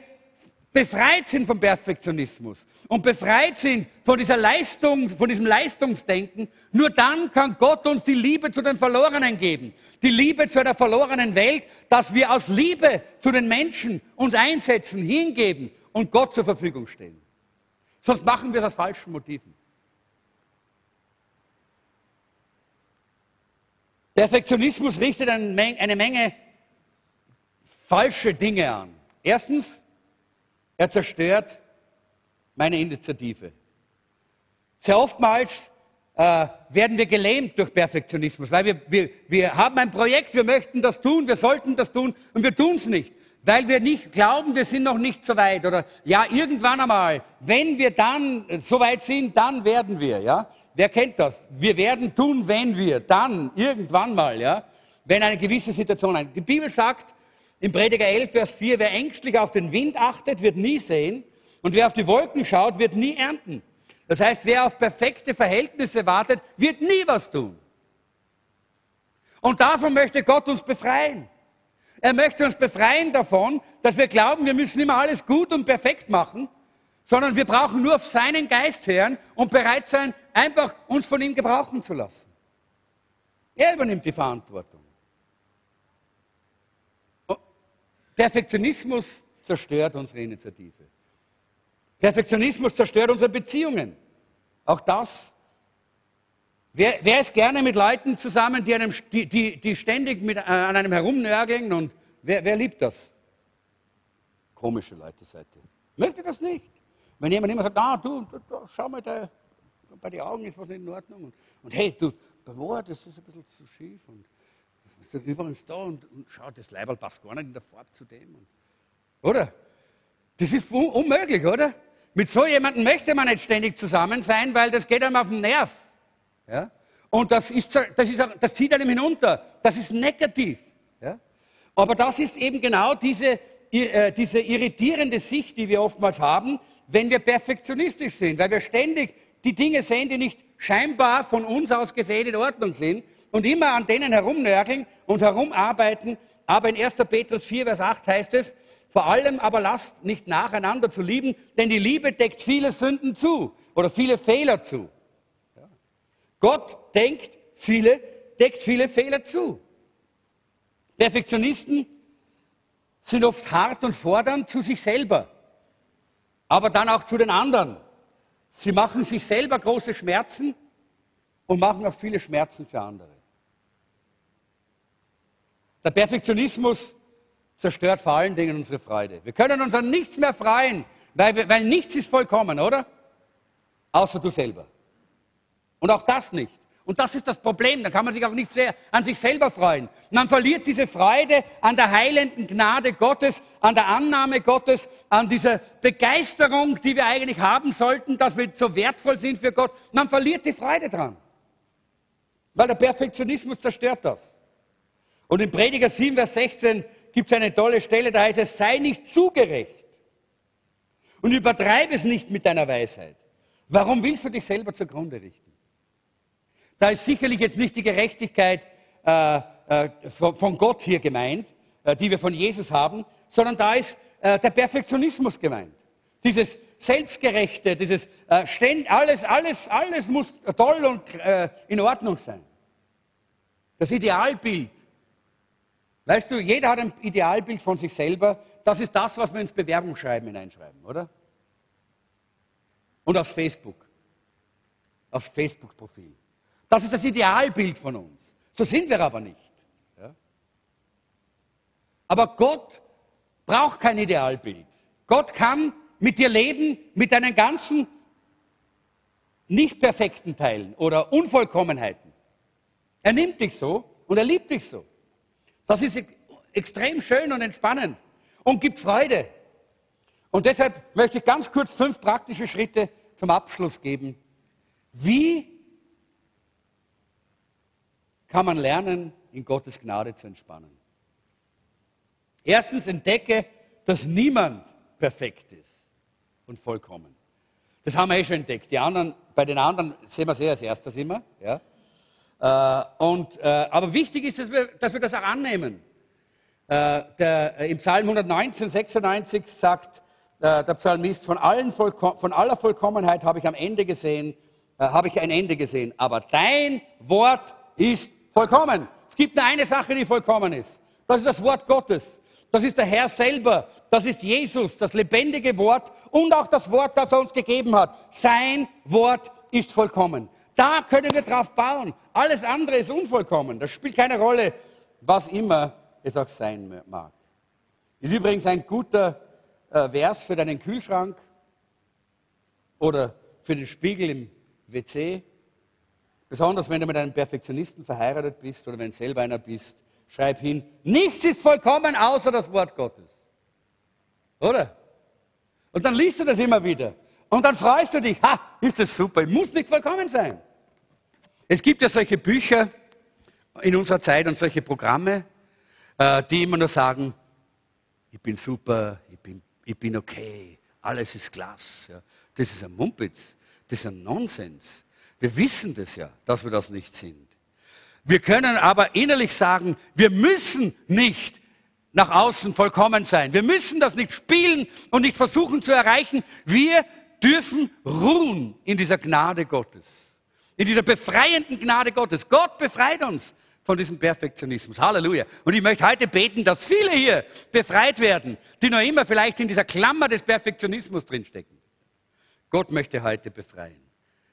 befreit sind vom Perfektionismus und befreit sind von dieser Leistung, von diesem Leistungsdenken, nur dann kann Gott uns die Liebe zu den Verlorenen geben. Die Liebe zu einer verlorenen Welt, dass wir aus Liebe zu den Menschen uns einsetzen, hingeben und Gott zur Verfügung stehen. Sonst machen wir es aus falschen Motiven. Perfektionismus richtet eine Menge falsche Dinge an. Erstens, er zerstört meine Initiative. Sehr oftmals äh, werden wir gelähmt durch Perfektionismus, weil wir, wir, wir haben ein Projekt, wir möchten das tun, wir sollten das tun und wir tun es nicht weil wir nicht glauben, wir sind noch nicht so weit oder ja, irgendwann einmal, wenn wir dann so weit sind, dann werden wir, ja. Wer kennt das? Wir werden tun, wenn wir, dann, irgendwann mal, ja. Wenn eine gewisse Situation ein. Die Bibel sagt im Prediger 11, Vers 4, wer ängstlich auf den Wind achtet, wird nie sehen und wer auf die Wolken schaut, wird nie ernten. Das heißt, wer auf perfekte Verhältnisse wartet, wird nie was tun. Und davon möchte Gott uns befreien. Er möchte uns befreien davon, dass wir glauben, wir müssen immer alles gut und perfekt machen, sondern wir brauchen nur auf seinen Geist hören und bereit sein, einfach uns von ihm gebrauchen zu lassen. Er übernimmt die Verantwortung. Perfektionismus zerstört unsere Initiative. Perfektionismus zerstört unsere Beziehungen. Auch das Wer, wer, ist gerne mit Leuten zusammen, die, einem, die, die, die ständig mit, äh, an einem herumnörgeln und wer, wer, liebt das? Komische Leute seid ihr. Ihr das nicht? Wenn jemand immer sagt, ah, du, du, du schau mal, da, bei den Augen ist was nicht in Ordnung. Und, und hey, du, beim Ohr, das ist ein bisschen zu schief. Und ist übrigens da und, und schau, das Leiberl passt gar nicht in der Farbe zu dem. Und, oder? Das ist un unmöglich, oder? Mit so jemandem möchte man nicht ständig zusammen sein, weil das geht einem auf den Nerv. Ja? Und das, ist, das, ist, das zieht einem hinunter. Das ist negativ. Ja? Aber das ist eben genau diese, äh, diese irritierende Sicht, die wir oftmals haben, wenn wir perfektionistisch sind, weil wir ständig die Dinge sehen, die nicht scheinbar von uns aus gesehen in Ordnung sind und immer an denen herumnörgeln und herumarbeiten. Aber in 1. Petrus 4, Vers 8 heißt es, vor allem aber lasst nicht nacheinander zu lieben, denn die Liebe deckt viele Sünden zu oder viele Fehler zu. Gott denkt viele, deckt viele Fehler zu. Perfektionisten sind oft hart und fordernd zu sich selber, aber dann auch zu den anderen. Sie machen sich selber große Schmerzen und machen auch viele Schmerzen für andere. Der Perfektionismus zerstört vor allen Dingen unsere Freude. Wir können uns an nichts mehr freuen, weil, weil nichts ist vollkommen, oder? Außer du selber. Und auch das nicht. Und das ist das Problem. Da kann man sich auch nicht sehr an sich selber freuen. Man verliert diese Freude an der heilenden Gnade Gottes, an der Annahme Gottes, an dieser Begeisterung, die wir eigentlich haben sollten, dass wir so wertvoll sind für Gott. Man verliert die Freude dran. Weil der Perfektionismus zerstört das. Und in Prediger 7, Vers 16 gibt es eine tolle Stelle, da heißt es, sei nicht zugerecht und übertreibe es nicht mit deiner Weisheit. Warum willst du dich selber zugrunde richten? Da ist sicherlich jetzt nicht die Gerechtigkeit äh, äh, von, Gott hier gemeint, äh, die wir von Jesus haben, sondern da ist äh, der Perfektionismus gemeint. Dieses Selbstgerechte, dieses äh, ständ, alles, alles, alles muss toll und äh, in Ordnung sein. Das Idealbild. Weißt du, jeder hat ein Idealbild von sich selber. Das ist das, was wir ins Bewerbungsschreiben hineinschreiben, oder? Und aufs Facebook. Aufs Facebook-Profil. Das ist das Idealbild von uns. So sind wir aber nicht. Ja? Aber Gott braucht kein Idealbild. Gott kann mit dir leben, mit deinen ganzen nicht perfekten Teilen oder Unvollkommenheiten. Er nimmt dich so und er liebt dich so. Das ist extrem schön und entspannend und gibt Freude. Und deshalb möchte ich ganz kurz fünf praktische Schritte zum Abschluss geben. Wie kann man lernen, in Gottes Gnade zu entspannen? Erstens entdecke, dass niemand perfekt ist und vollkommen. Das haben wir eh schon entdeckt. Die anderen, bei den anderen sehen wir es eh als erstes immer. Ja? Äh, und, äh, aber wichtig ist, dass wir, dass wir das auch annehmen. Äh, der, Im Psalm 119, 96 sagt der Psalmist, von, allen von aller Vollkommenheit habe ich am Ende gesehen, habe ich ein Ende gesehen. Aber dein Wort ist vollkommen. Es gibt nur eine Sache, die vollkommen ist. Das ist das Wort Gottes. Das ist der Herr selber. Das ist Jesus, das lebendige Wort und auch das Wort, das er uns gegeben hat. Sein Wort ist vollkommen. Da können wir drauf bauen. Alles andere ist unvollkommen. Das spielt keine Rolle, was immer es auch sein mag. Ist übrigens ein guter äh, Vers für deinen Kühlschrank oder für den Spiegel im WC. Besonders wenn du mit einem Perfektionisten verheiratet bist oder wenn du selber einer bist Schreib hin, nichts ist vollkommen außer das Wort Gottes. Oder? Und dann liest du das immer wieder. Und dann freust du dich, ha, ist das super, muss nicht vollkommen sein. Es gibt ja solche Bücher in unserer Zeit und solche Programme, äh, die immer nur sagen, ich bin super, ich bin, ich bin okay, alles ist klasse. Das ist ein Mumpitz, das ist ein Nonsens. Wir wissen das ja, dass wir das nicht sind. Wir können aber innerlich sagen, wir müssen nicht nach außen vollkommen sein. Wir müssen das nicht spielen und nicht versuchen zu erreichen. Wir dürfen ruhen in dieser Gnade Gottes, in dieser befreienden Gnade Gottes. Gott befreit uns von diesem Perfektionismus. Halleluja. Und ich möchte heute beten, dass viele hier befreit werden, die noch immer vielleicht in dieser Klammer des Perfektionismus drinstecken. Gott möchte heute befreien.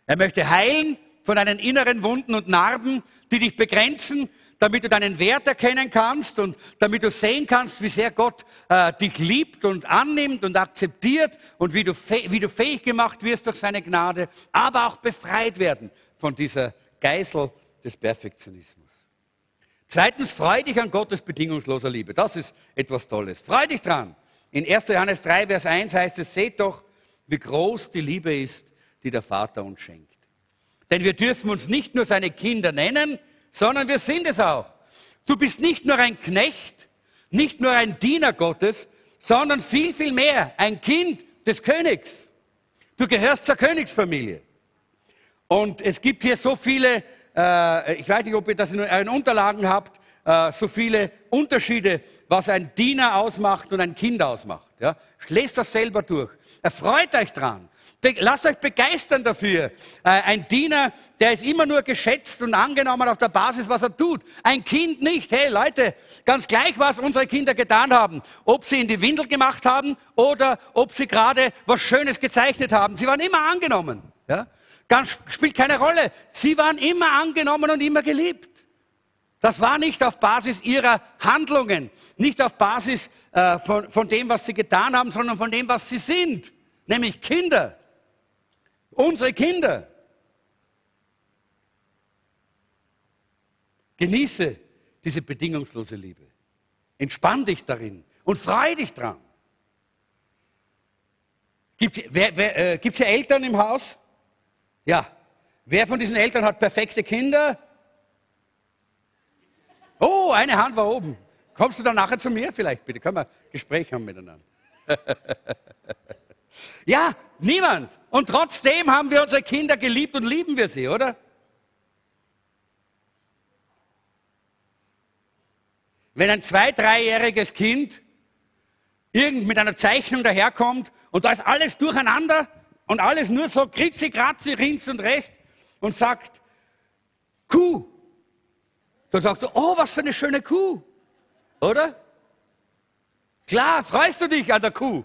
Er möchte heilen von deinen inneren Wunden und Narben, die dich begrenzen, damit du deinen Wert erkennen kannst und damit du sehen kannst, wie sehr Gott äh, dich liebt und annimmt und akzeptiert und wie du, wie du fähig gemacht wirst durch seine Gnade, aber auch befreit werden von dieser Geißel des Perfektionismus. Zweitens, freu dich an Gottes bedingungsloser Liebe. Das ist etwas Tolles. Freu dich dran. In 1. Johannes 3, Vers 1 heißt es, seht doch, wie groß die Liebe ist, die der Vater uns schenkt. Denn wir dürfen uns nicht nur seine Kinder nennen, sondern wir sind es auch. Du bist nicht nur ein Knecht, nicht nur ein Diener Gottes, sondern viel, viel mehr ein Kind des Königs. Du gehörst zur Königsfamilie. Und es gibt hier so viele, äh, ich weiß nicht, ob ihr das in euren Unterlagen habt, äh, so viele Unterschiede, was ein Diener ausmacht und ein Kind ausmacht. Ja? Lest das selber durch. Erfreut euch dran. Lasst euch begeistern dafür. Äh, ein Diener, der ist immer nur geschätzt und angenommen auf der Basis, was er tut. Ein Kind nicht. Hey Leute, ganz gleich, was unsere Kinder getan haben. Ob sie in die Windel gemacht haben oder ob sie gerade was Schönes gezeichnet haben. Sie waren immer angenommen. Ja? Ganz, spielt keine Rolle. Sie waren immer angenommen und immer geliebt. Das war nicht auf Basis ihrer Handlungen, nicht auf Basis äh, von, von dem, was sie getan haben, sondern von dem, was sie sind, nämlich Kinder. Unsere Kinder. Genieße diese bedingungslose Liebe. Entspann dich darin und freu dich dran. Gibt es äh, hier Eltern im Haus? Ja. Wer von diesen Eltern hat perfekte Kinder? Oh, eine Hand war oben. Kommst du dann nachher zu mir vielleicht bitte? Können wir ein Gespräch haben miteinander? Ja, niemand. Und trotzdem haben wir unsere Kinder geliebt und lieben wir sie, oder? Wenn ein zwei-, dreijähriges Kind irgend mit einer Zeichnung daherkommt und da ist alles durcheinander und alles nur so kritzi, kratzi, rings und recht und sagt, Kuh. Da sagst du, oh, was für eine schöne Kuh. Oder? Klar, freust du dich an der Kuh.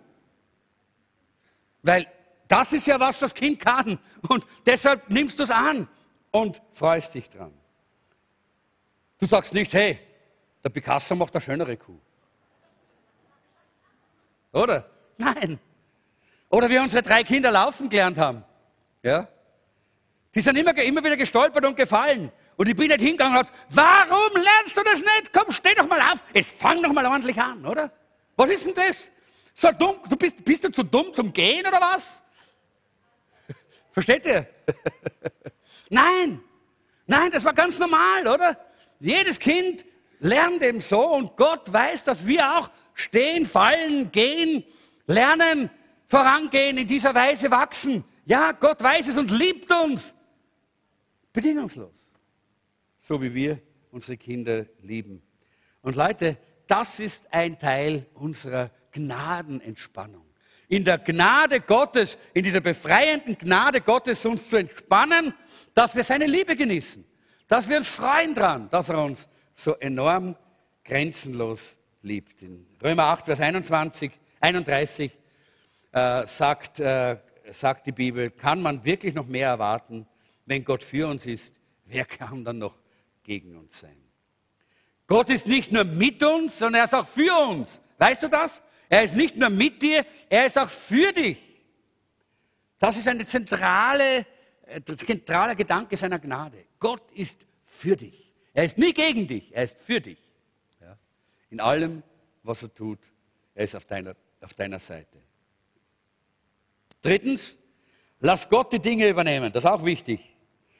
Weil das ist ja, was das Kind kann. Und deshalb nimmst du es an und freust dich dran. Du sagst nicht, hey, der Picasso macht eine schönere Kuh. oder? Nein. Oder wie unsere drei Kinder laufen gelernt haben. Ja? Die sind immer, immer wieder gestolpert und gefallen. Und ich bin nicht hingegangen und gesagt, warum lernst du das nicht? Komm, steh doch mal auf. Jetzt fang doch mal ordentlich an, oder? Was ist denn das? So dumm, du bist, bist du zu dumm zum Gehen oder was? Versteht ihr? Nein, nein, das war ganz normal, oder? Jedes Kind lernt eben so und Gott weiß, dass wir auch stehen, fallen, gehen, lernen, vorangehen, in dieser Weise wachsen. Ja, Gott weiß es und liebt uns. Bedingungslos. So wie wir unsere Kinder lieben. Und Leute, das ist ein Teil unserer Gnadenentspannung. In der Gnade Gottes, in dieser befreienden Gnade Gottes uns zu entspannen, dass wir seine Liebe genießen, dass wir uns freuen dran, dass er uns so enorm grenzenlos liebt. In Römer 8, Vers 21, 31 äh, sagt, äh, sagt die Bibel, kann man wirklich noch mehr erwarten, wenn Gott für uns ist? Wer kann dann noch gegen uns sein? Gott ist nicht nur mit uns, sondern er ist auch für uns. Weißt du das? Er ist nicht nur mit dir, er ist auch für dich. Das ist ein zentrale, äh, zentraler Gedanke seiner Gnade. Gott ist für dich. Er ist nie gegen dich, er ist für dich. Ja? In allem, was er tut, er ist auf deiner, auf deiner Seite. Drittens, lass Gott die Dinge übernehmen. Das ist auch wichtig.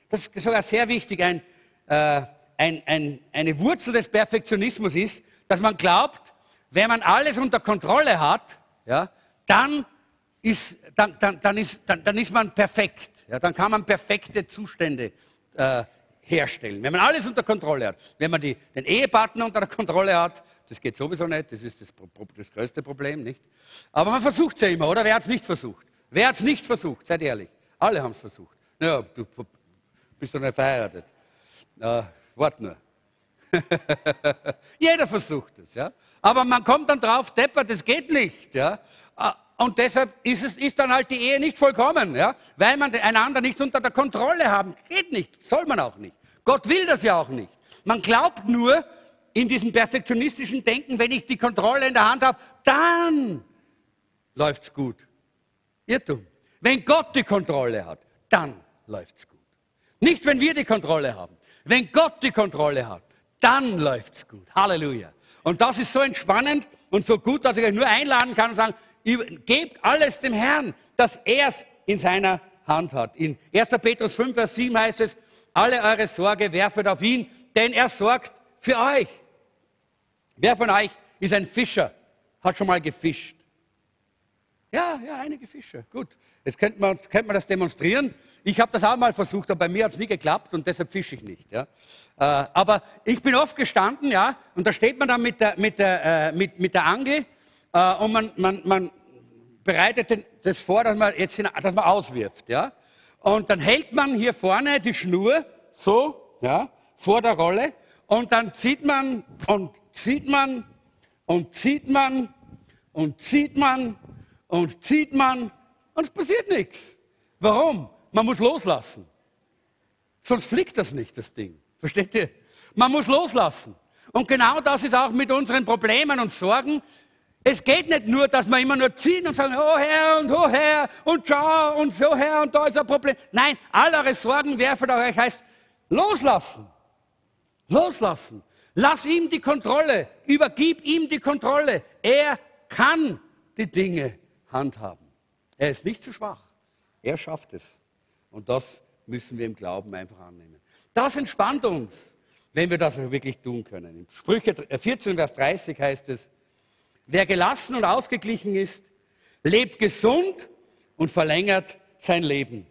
Das ist sogar sehr wichtig. Ein, äh, ein, ein, eine Wurzel des Perfektionismus ist, dass man glaubt, wenn man alles unter Kontrolle hat, ja, dann, ist, dann, dann, dann, ist, dann, dann ist man perfekt. Ja, dann kann man perfekte Zustände äh, herstellen. Wenn man alles unter Kontrolle hat, wenn man die, den Ehepartner unter der Kontrolle hat, das geht sowieso nicht, das ist das, das größte Problem, nicht? Aber man versucht es ja immer, oder? Wer hat es nicht versucht? Wer hat es nicht versucht? Seid ehrlich. Alle haben es versucht. Naja, du bist doch nicht verheiratet. Äh, wart nur. Jeder versucht es, ja. Aber man kommt dann drauf, Depper, das geht nicht, ja. Ah, und deshalb ist, es, ist dann halt die Ehe nicht vollkommen, ja. Weil man einander nicht unter der Kontrolle haben. Geht nicht, soll man auch nicht. Gott will das ja auch nicht. Man glaubt nur in diesem perfektionistischen Denken, wenn ich die Kontrolle in der Hand habe, dann läuft es gut. Irrtum. Wenn Gott die Kontrolle hat, dann läuft es gut. Nicht, wenn wir die Kontrolle haben. Wenn Gott die Kontrolle hat, dann läuft es gut. Halleluja. Und das ist so entspannend und so gut, dass ich euch nur einladen kann und sagen, gebt alles dem Herrn, dass er es in seiner Hand hat. In 1. Petrus 5, Vers 7 heißt es, alle eure Sorge werfet auf ihn, denn er sorgt für euch. Wer von euch ist ein Fischer? Hat schon mal gefischt? Ja, ja, einige Fischer. Gut. Jetzt könnte man, könnte man das demonstrieren. Ich habe das auch mal versucht, aber bei mir hat es nie geklappt und deshalb fische ich nicht. Ja. Äh, aber ich bin oft gestanden, ja, und da steht man dann mit der, mit der, äh, mit, mit der Angel äh, und man, man, man bereitet das vor, dass man, jetzt, dass man auswirft. Ja. Und dann hält man hier vorne die Schnur so ja, vor der Rolle und dann zieht man und zieht man und zieht man und zieht man und zieht man und es passiert nichts. Warum? Man muss loslassen. Sonst fliegt das nicht, das Ding. Versteht ihr? Man muss loslassen. Und genau das ist auch mit unseren Problemen und Sorgen. Es geht nicht nur, dass wir immer nur ziehen und sagen, oh Herr und oh Herr und schau und so Herr und da ist ein Problem. Nein, all eure Sorgen werfen euch heißt loslassen. Loslassen. Lass ihm die Kontrolle. Übergib ihm die Kontrolle. Er kann die Dinge handhaben. Er ist nicht zu schwach. Er schafft es. Und das müssen wir im Glauben einfach annehmen. Das entspannt uns, wenn wir das wirklich tun können. In Sprüche 14, Vers 30 heißt es, wer gelassen und ausgeglichen ist, lebt gesund und verlängert sein Leben.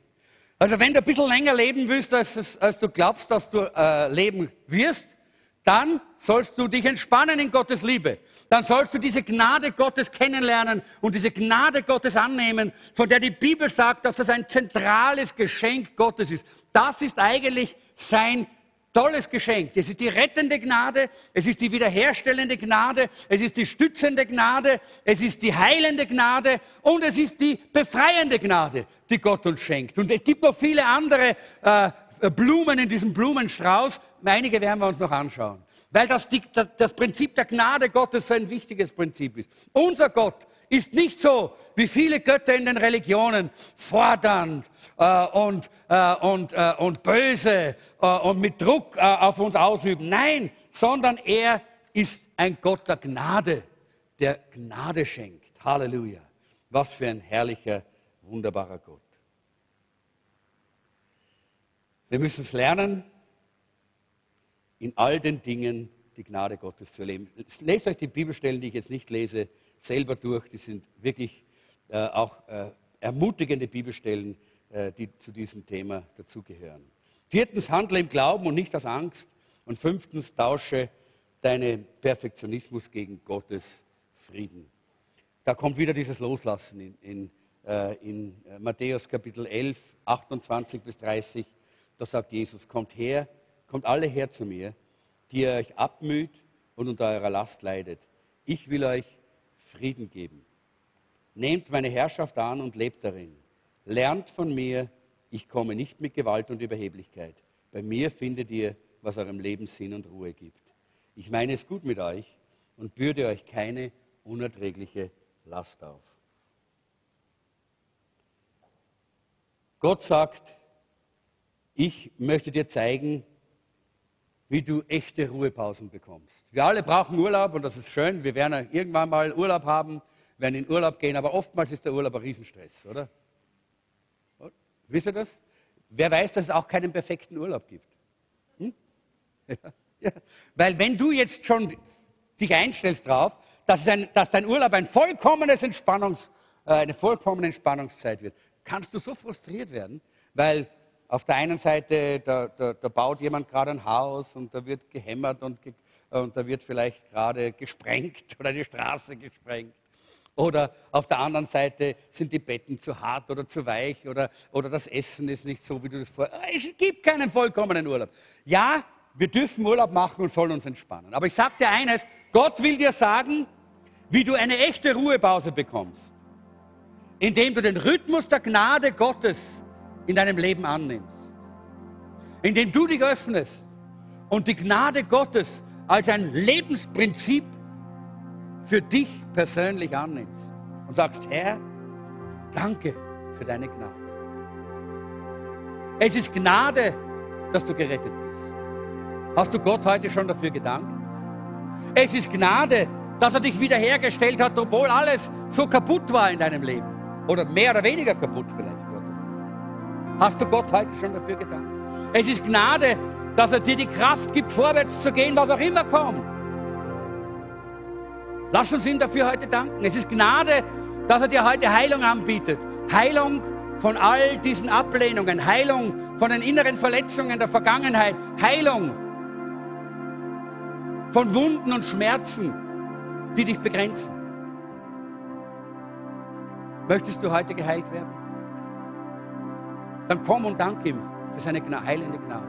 Also wenn du ein bisschen länger leben willst, als, als du glaubst, dass du äh, leben wirst, dann sollst du dich entspannen in Gottes Liebe. Dann sollst du diese Gnade Gottes kennenlernen und diese Gnade Gottes annehmen, von der die Bibel sagt, dass das ein zentrales Geschenk Gottes ist. Das ist eigentlich sein tolles Geschenk. Es ist die rettende Gnade, es ist die wiederherstellende Gnade, es ist die stützende Gnade, es ist die heilende Gnade und es ist die befreiende Gnade, die Gott uns schenkt. Und es gibt noch viele andere äh, Blumen in diesem Blumenstrauß. Einige werden wir uns noch anschauen. Weil das, das, das Prinzip der Gnade Gottes so ein wichtiges Prinzip ist. Unser Gott ist nicht so wie viele Götter in den Religionen, fordernd äh, und, äh, und, äh, und böse äh, und mit Druck äh, auf uns ausüben. Nein, sondern er ist ein Gott der Gnade, der Gnade schenkt. Halleluja. Was für ein herrlicher, wunderbarer Gott. Wir müssen es lernen, in all den Dingen die Gnade Gottes zu erleben. Lest euch die Bibelstellen, die ich jetzt nicht lese, selber durch. Die sind wirklich äh, auch äh, ermutigende Bibelstellen, äh, die zu diesem Thema dazugehören. Viertens, handle im Glauben und nicht aus Angst. Und fünftens, tausche deinen Perfektionismus gegen Gottes Frieden. Da kommt wieder dieses Loslassen in, in, äh, in äh, Matthäus Kapitel 11, 28 bis 30. Da sagt Jesus, kommt her, kommt alle her zu mir, die ihr euch abmüht und unter eurer Last leidet. Ich will euch Frieden geben. Nehmt meine Herrschaft an und lebt darin. Lernt von mir, ich komme nicht mit Gewalt und Überheblichkeit. Bei mir findet ihr, was eurem Leben Sinn und Ruhe gibt. Ich meine es gut mit euch und bürde euch keine unerträgliche Last auf. Gott sagt, ich möchte dir zeigen, wie du echte Ruhepausen bekommst. Wir alle brauchen Urlaub und das ist schön. Wir werden irgendwann mal Urlaub haben, werden in Urlaub gehen, aber oftmals ist der Urlaub ein Riesenstress, oder? Wisst ihr das? Wer weiß, dass es auch keinen perfekten Urlaub gibt? Hm? Ja, ja. Weil wenn du jetzt schon dich einstellst darauf, dass, ein, dass dein Urlaub ein vollkommenes Entspannungs, äh, eine vollkommene Entspannungszeit wird, kannst du so frustriert werden, weil auf der einen Seite, da, da, da baut jemand gerade ein Haus und da wird gehämmert und, ge, und da wird vielleicht gerade gesprengt oder die Straße gesprengt. Oder auf der anderen Seite sind die Betten zu hart oder zu weich oder, oder das Essen ist nicht so, wie du das vor. Es gibt keinen vollkommenen Urlaub. Ja, wir dürfen Urlaub machen und sollen uns entspannen. Aber ich sage dir eines: Gott will dir sagen, wie du eine echte Ruhepause bekommst, indem du den Rhythmus der Gnade Gottes in deinem Leben annimmst. Indem du dich öffnest und die Gnade Gottes als ein Lebensprinzip für dich persönlich annimmst und sagst, Herr, danke für deine Gnade. Es ist Gnade, dass du gerettet bist. Hast du Gott heute schon dafür gedankt? Es ist Gnade, dass er dich wiederhergestellt hat, obwohl alles so kaputt war in deinem Leben. Oder mehr oder weniger kaputt vielleicht. Hast du Gott heute schon dafür gedankt? Es ist Gnade, dass er dir die Kraft gibt, vorwärts zu gehen, was auch immer kommt. Lass uns ihm dafür heute danken. Es ist Gnade, dass er dir heute Heilung anbietet. Heilung von all diesen Ablehnungen, Heilung von den inneren Verletzungen der Vergangenheit, Heilung von Wunden und Schmerzen, die dich begrenzen. Möchtest du heute geheilt werden? Dann komm und dank ihm für seine heilende Gnade.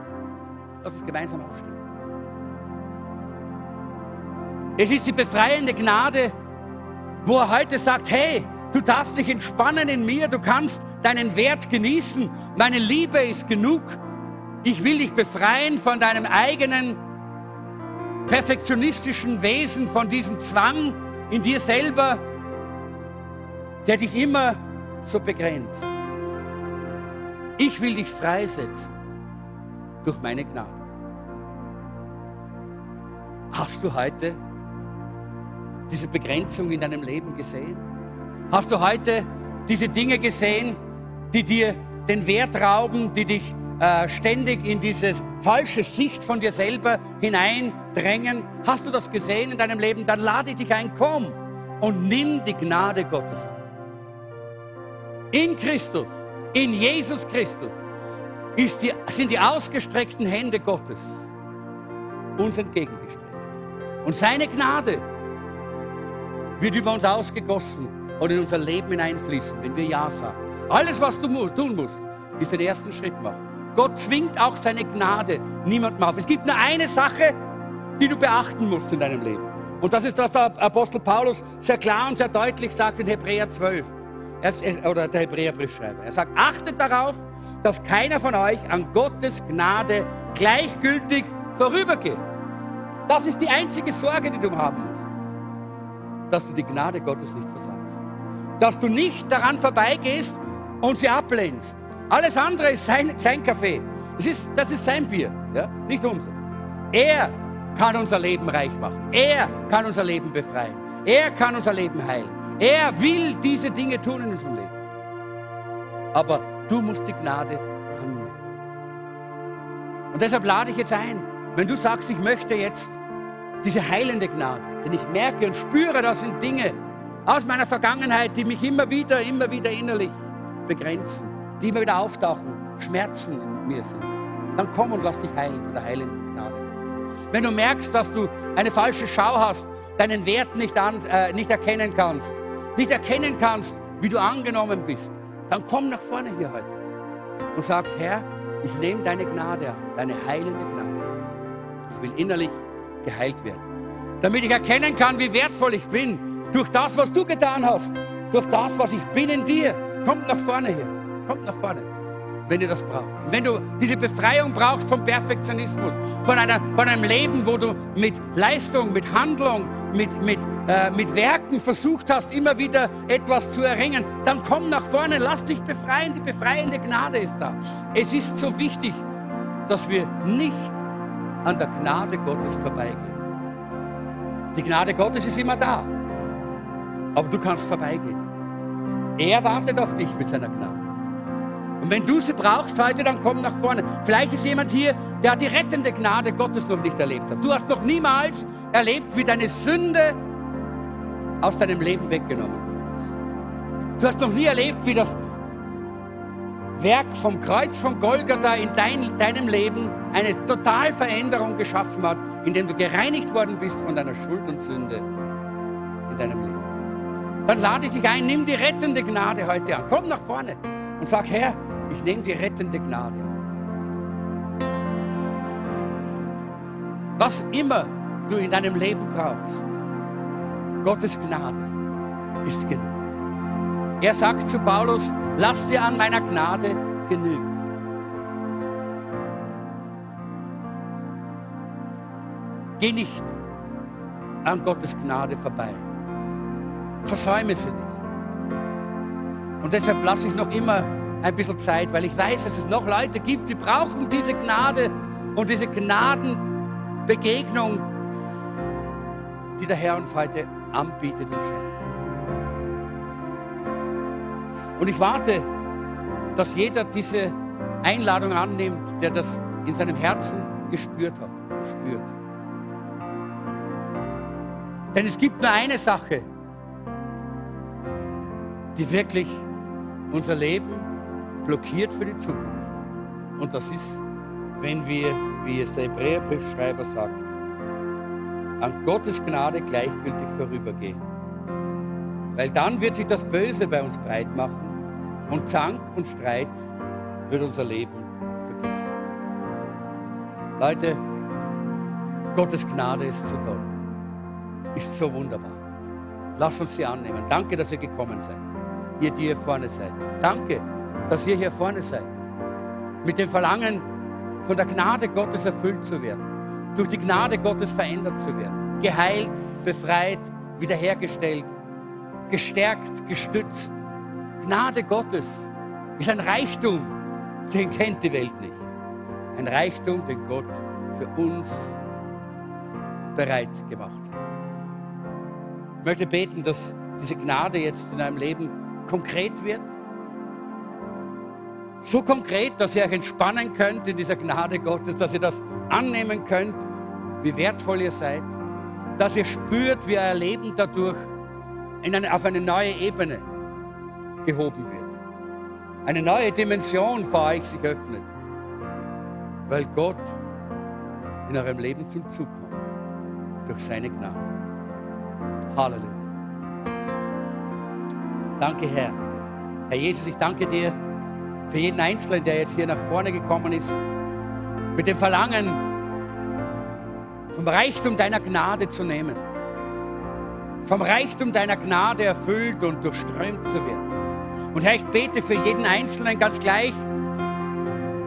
Lass uns gemeinsam aufstehen. Es ist die befreiende Gnade, wo er heute sagt, hey, du darfst dich entspannen in mir, du kannst deinen Wert genießen, meine Liebe ist genug. Ich will dich befreien von deinem eigenen perfektionistischen Wesen, von diesem Zwang in dir selber, der dich immer so begrenzt. Ich will dich freisetzen durch meine Gnade. Hast du heute diese Begrenzung in deinem Leben gesehen? Hast du heute diese Dinge gesehen, die dir den Wert rauben, die dich äh, ständig in diese falsche Sicht von dir selber hineindrängen? Hast du das gesehen in deinem Leben? Dann lade ich dich ein, komm und nimm die Gnade Gottes an. In Christus in Jesus Christus die, sind die ausgestreckten Hände Gottes uns entgegengestreckt. Und seine Gnade wird über uns ausgegossen und in unser Leben hineinfließen, wenn wir Ja sagen. Alles, was du tun musst, ist den ersten Schritt machen. Gott zwingt auch seine Gnade niemandem auf. Es gibt nur eine Sache, die du beachten musst in deinem Leben. Und das ist, was der Apostel Paulus sehr klar und sehr deutlich sagt in Hebräer 12 er, oder der Hebräerbriefschreiber. Er sagt, achtet darauf, dass keiner von euch an Gottes Gnade gleichgültig vorübergeht. Das ist die einzige Sorge, die du haben musst, dass du die Gnade Gottes nicht versagst. dass du nicht daran vorbeigehst und sie ablehnst. Alles andere ist sein, sein Kaffee. Das ist, das ist sein Bier, ja? nicht unseres. Er kann unser Leben reich machen. Er kann unser Leben befreien. Er kann unser Leben heilen. Er will diese Dinge tun in unserem Leben. Aber du musst die Gnade annehmen. Und deshalb lade ich jetzt ein, wenn du sagst, ich möchte jetzt diese heilende Gnade, denn ich merke und spüre, das sind Dinge aus meiner Vergangenheit, die mich immer wieder, immer wieder innerlich begrenzen, die immer wieder auftauchen, Schmerzen in mir sind. Dann komm und lass dich heilen von der heilenden Gnade. Wenn du merkst, dass du eine falsche Schau hast, deinen Wert nicht, an, äh, nicht erkennen kannst, nicht erkennen kannst, wie du angenommen bist, dann komm nach vorne hier heute und sag, Herr, ich nehme deine Gnade an, deine heilende Gnade. Ich will innerlich geheilt werden. Damit ich erkennen kann, wie wertvoll ich bin, durch das, was du getan hast, durch das, was ich bin in dir. Kommt nach vorne hier, kommt nach vorne wenn ihr das braucht. Wenn du diese Befreiung brauchst vom Perfektionismus, von, einer, von einem Leben, wo du mit Leistung, mit Handlung, mit, mit, äh, mit Werken versucht hast, immer wieder etwas zu erringen, dann komm nach vorne, lass dich befreien. Die befreiende Gnade ist da. Es ist so wichtig, dass wir nicht an der Gnade Gottes vorbeigehen. Die Gnade Gottes ist immer da, aber du kannst vorbeigehen. Er wartet auf dich mit seiner Gnade. Und wenn du sie brauchst heute, dann komm nach vorne. Vielleicht ist jemand hier, der die rettende Gnade Gottes noch nicht erlebt hat. Du hast noch niemals erlebt, wie deine Sünde aus deinem Leben weggenommen worden ist. Du hast noch nie erlebt, wie das Werk vom Kreuz von Golgatha in dein, deinem Leben eine total Veränderung geschaffen hat, indem du gereinigt worden bist von deiner Schuld und Sünde in deinem Leben. Dann lade ich dich ein, nimm die rettende Gnade heute an. Komm nach vorne und sag, Herr, ich nehme die rettende Gnade. Was immer du in deinem Leben brauchst, Gottes Gnade ist genug. Er sagt zu Paulus, lass dir an meiner Gnade genügen. Geh nicht an Gottes Gnade vorbei. Versäume sie nicht. Und deshalb lasse ich noch immer ein bisschen Zeit, weil ich weiß, dass es noch Leute gibt, die brauchen diese Gnade und diese Gnadenbegegnung, die der Herr uns heute anbietet und schenkt. Und ich warte, dass jeder diese Einladung annimmt, der das in seinem Herzen gespürt hat, spürt. Denn es gibt nur eine Sache, die wirklich unser Leben blockiert für die Zukunft. Und das ist, wenn wir, wie es der Hebräerbriefschreiber sagt, an Gottes Gnade gleichgültig vorübergehen. Weil dann wird sich das Böse bei uns breit machen und Zank und Streit wird unser Leben vergiften. Leute, Gottes Gnade ist so toll, ist so wunderbar. Lass uns sie annehmen. Danke, dass ihr gekommen seid. Ihr, die hier vorne seid. Danke, dass ihr hier vorne seid. Mit dem Verlangen, von der Gnade Gottes erfüllt zu werden. Durch die Gnade Gottes verändert zu werden. Geheilt, befreit, wiederhergestellt, gestärkt, gestützt. Gnade Gottes ist ein Reichtum, den kennt die Welt nicht. Ein Reichtum, den Gott für uns bereit gemacht hat. Ich möchte beten, dass diese Gnade jetzt in einem Leben konkret wird so konkret, dass ihr euch entspannen könnt in dieser Gnade Gottes, dass ihr das annehmen könnt, wie wertvoll ihr seid, dass ihr spürt, wie euer Leben dadurch eine, auf eine neue Ebene gehoben wird. Eine neue Dimension vor euch sich öffnet, weil Gott in eurem Leben zum Zug kommt, durch seine Gnade. Halleluja. Danke, Herr. Herr Jesus, ich danke dir für jeden Einzelnen, der jetzt hier nach vorne gekommen ist, mit dem Verlangen, vom Reichtum deiner Gnade zu nehmen, vom Reichtum deiner Gnade erfüllt und durchströmt zu werden. Und Herr, ich bete für jeden Einzelnen ganz gleich,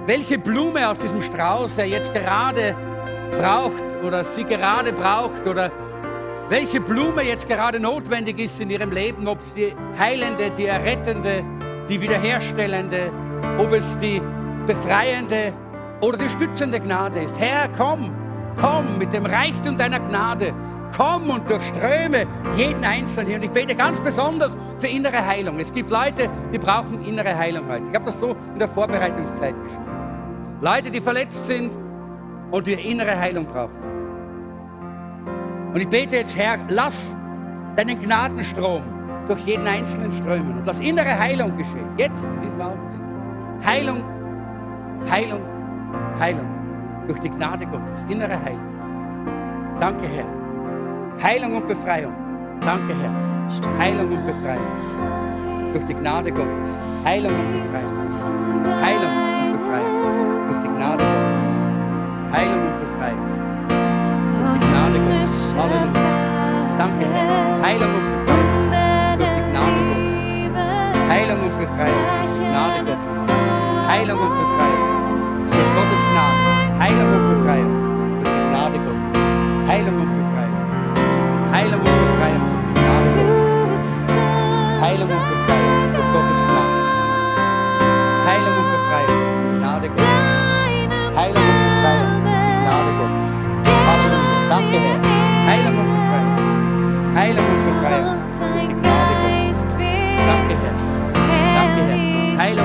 welche Blume aus diesem Strauß er jetzt gerade braucht oder sie gerade braucht oder welche Blume jetzt gerade notwendig ist in ihrem Leben, ob es die heilende, die errettende, die wiederherstellende, ob es die befreiende oder die stützende Gnade ist. Herr, komm, komm mit dem Reichtum deiner Gnade. Komm und durchströme jeden Einzelnen hier. Und ich bete ganz besonders für innere Heilung. Es gibt Leute, die brauchen innere Heilung heute. Ich habe das so in der Vorbereitungszeit gespielt. Leute, die verletzt sind und die innere Heilung brauchen. Und ich bete jetzt, Herr, lass deinen Gnadenstrom durch jeden Einzelnen strömen und lass innere Heilung geschehen. Jetzt, in diesem Augenblick. Heilung, Heilung, Heilung. Durch die Gnade Gottes. Innere Heilung. Danke, Herr. Heilung und Befreiung. Danke, Herr. Heilung und Befreiung. Durch die Gnade Gottes. Heilung und Befreiung. Heilung und Befreiung. Durch die Gnade Gottes. Heilung und Befreiung. Durch die Gnade Gottes. Halleluja. Danke, Herr. Heilung und Befreiung. Durch die Gnade Gottes. Heilung und Befreiung. Durch die Gnade Gottes. Heilung und Befreiung. Durch Gottes Gnade. Heilung und Befreiung. Durch die Gnade Gottes. Heilung und Befreiung. Heilung und Befreiung durch die Gnade Gottes. Heilung und Befreiung durch Gottes Gnade. Heilung und Befreiung durch die Gnade Gottes. Heilung und Befreiung durch die Gnade Gottes. Halleluja. Danke, Herr. Heilung und Befreiung. Heilung und Befreiung durch die Gnade Gottes. Danke, Herr. Danke, Herr. Heilung und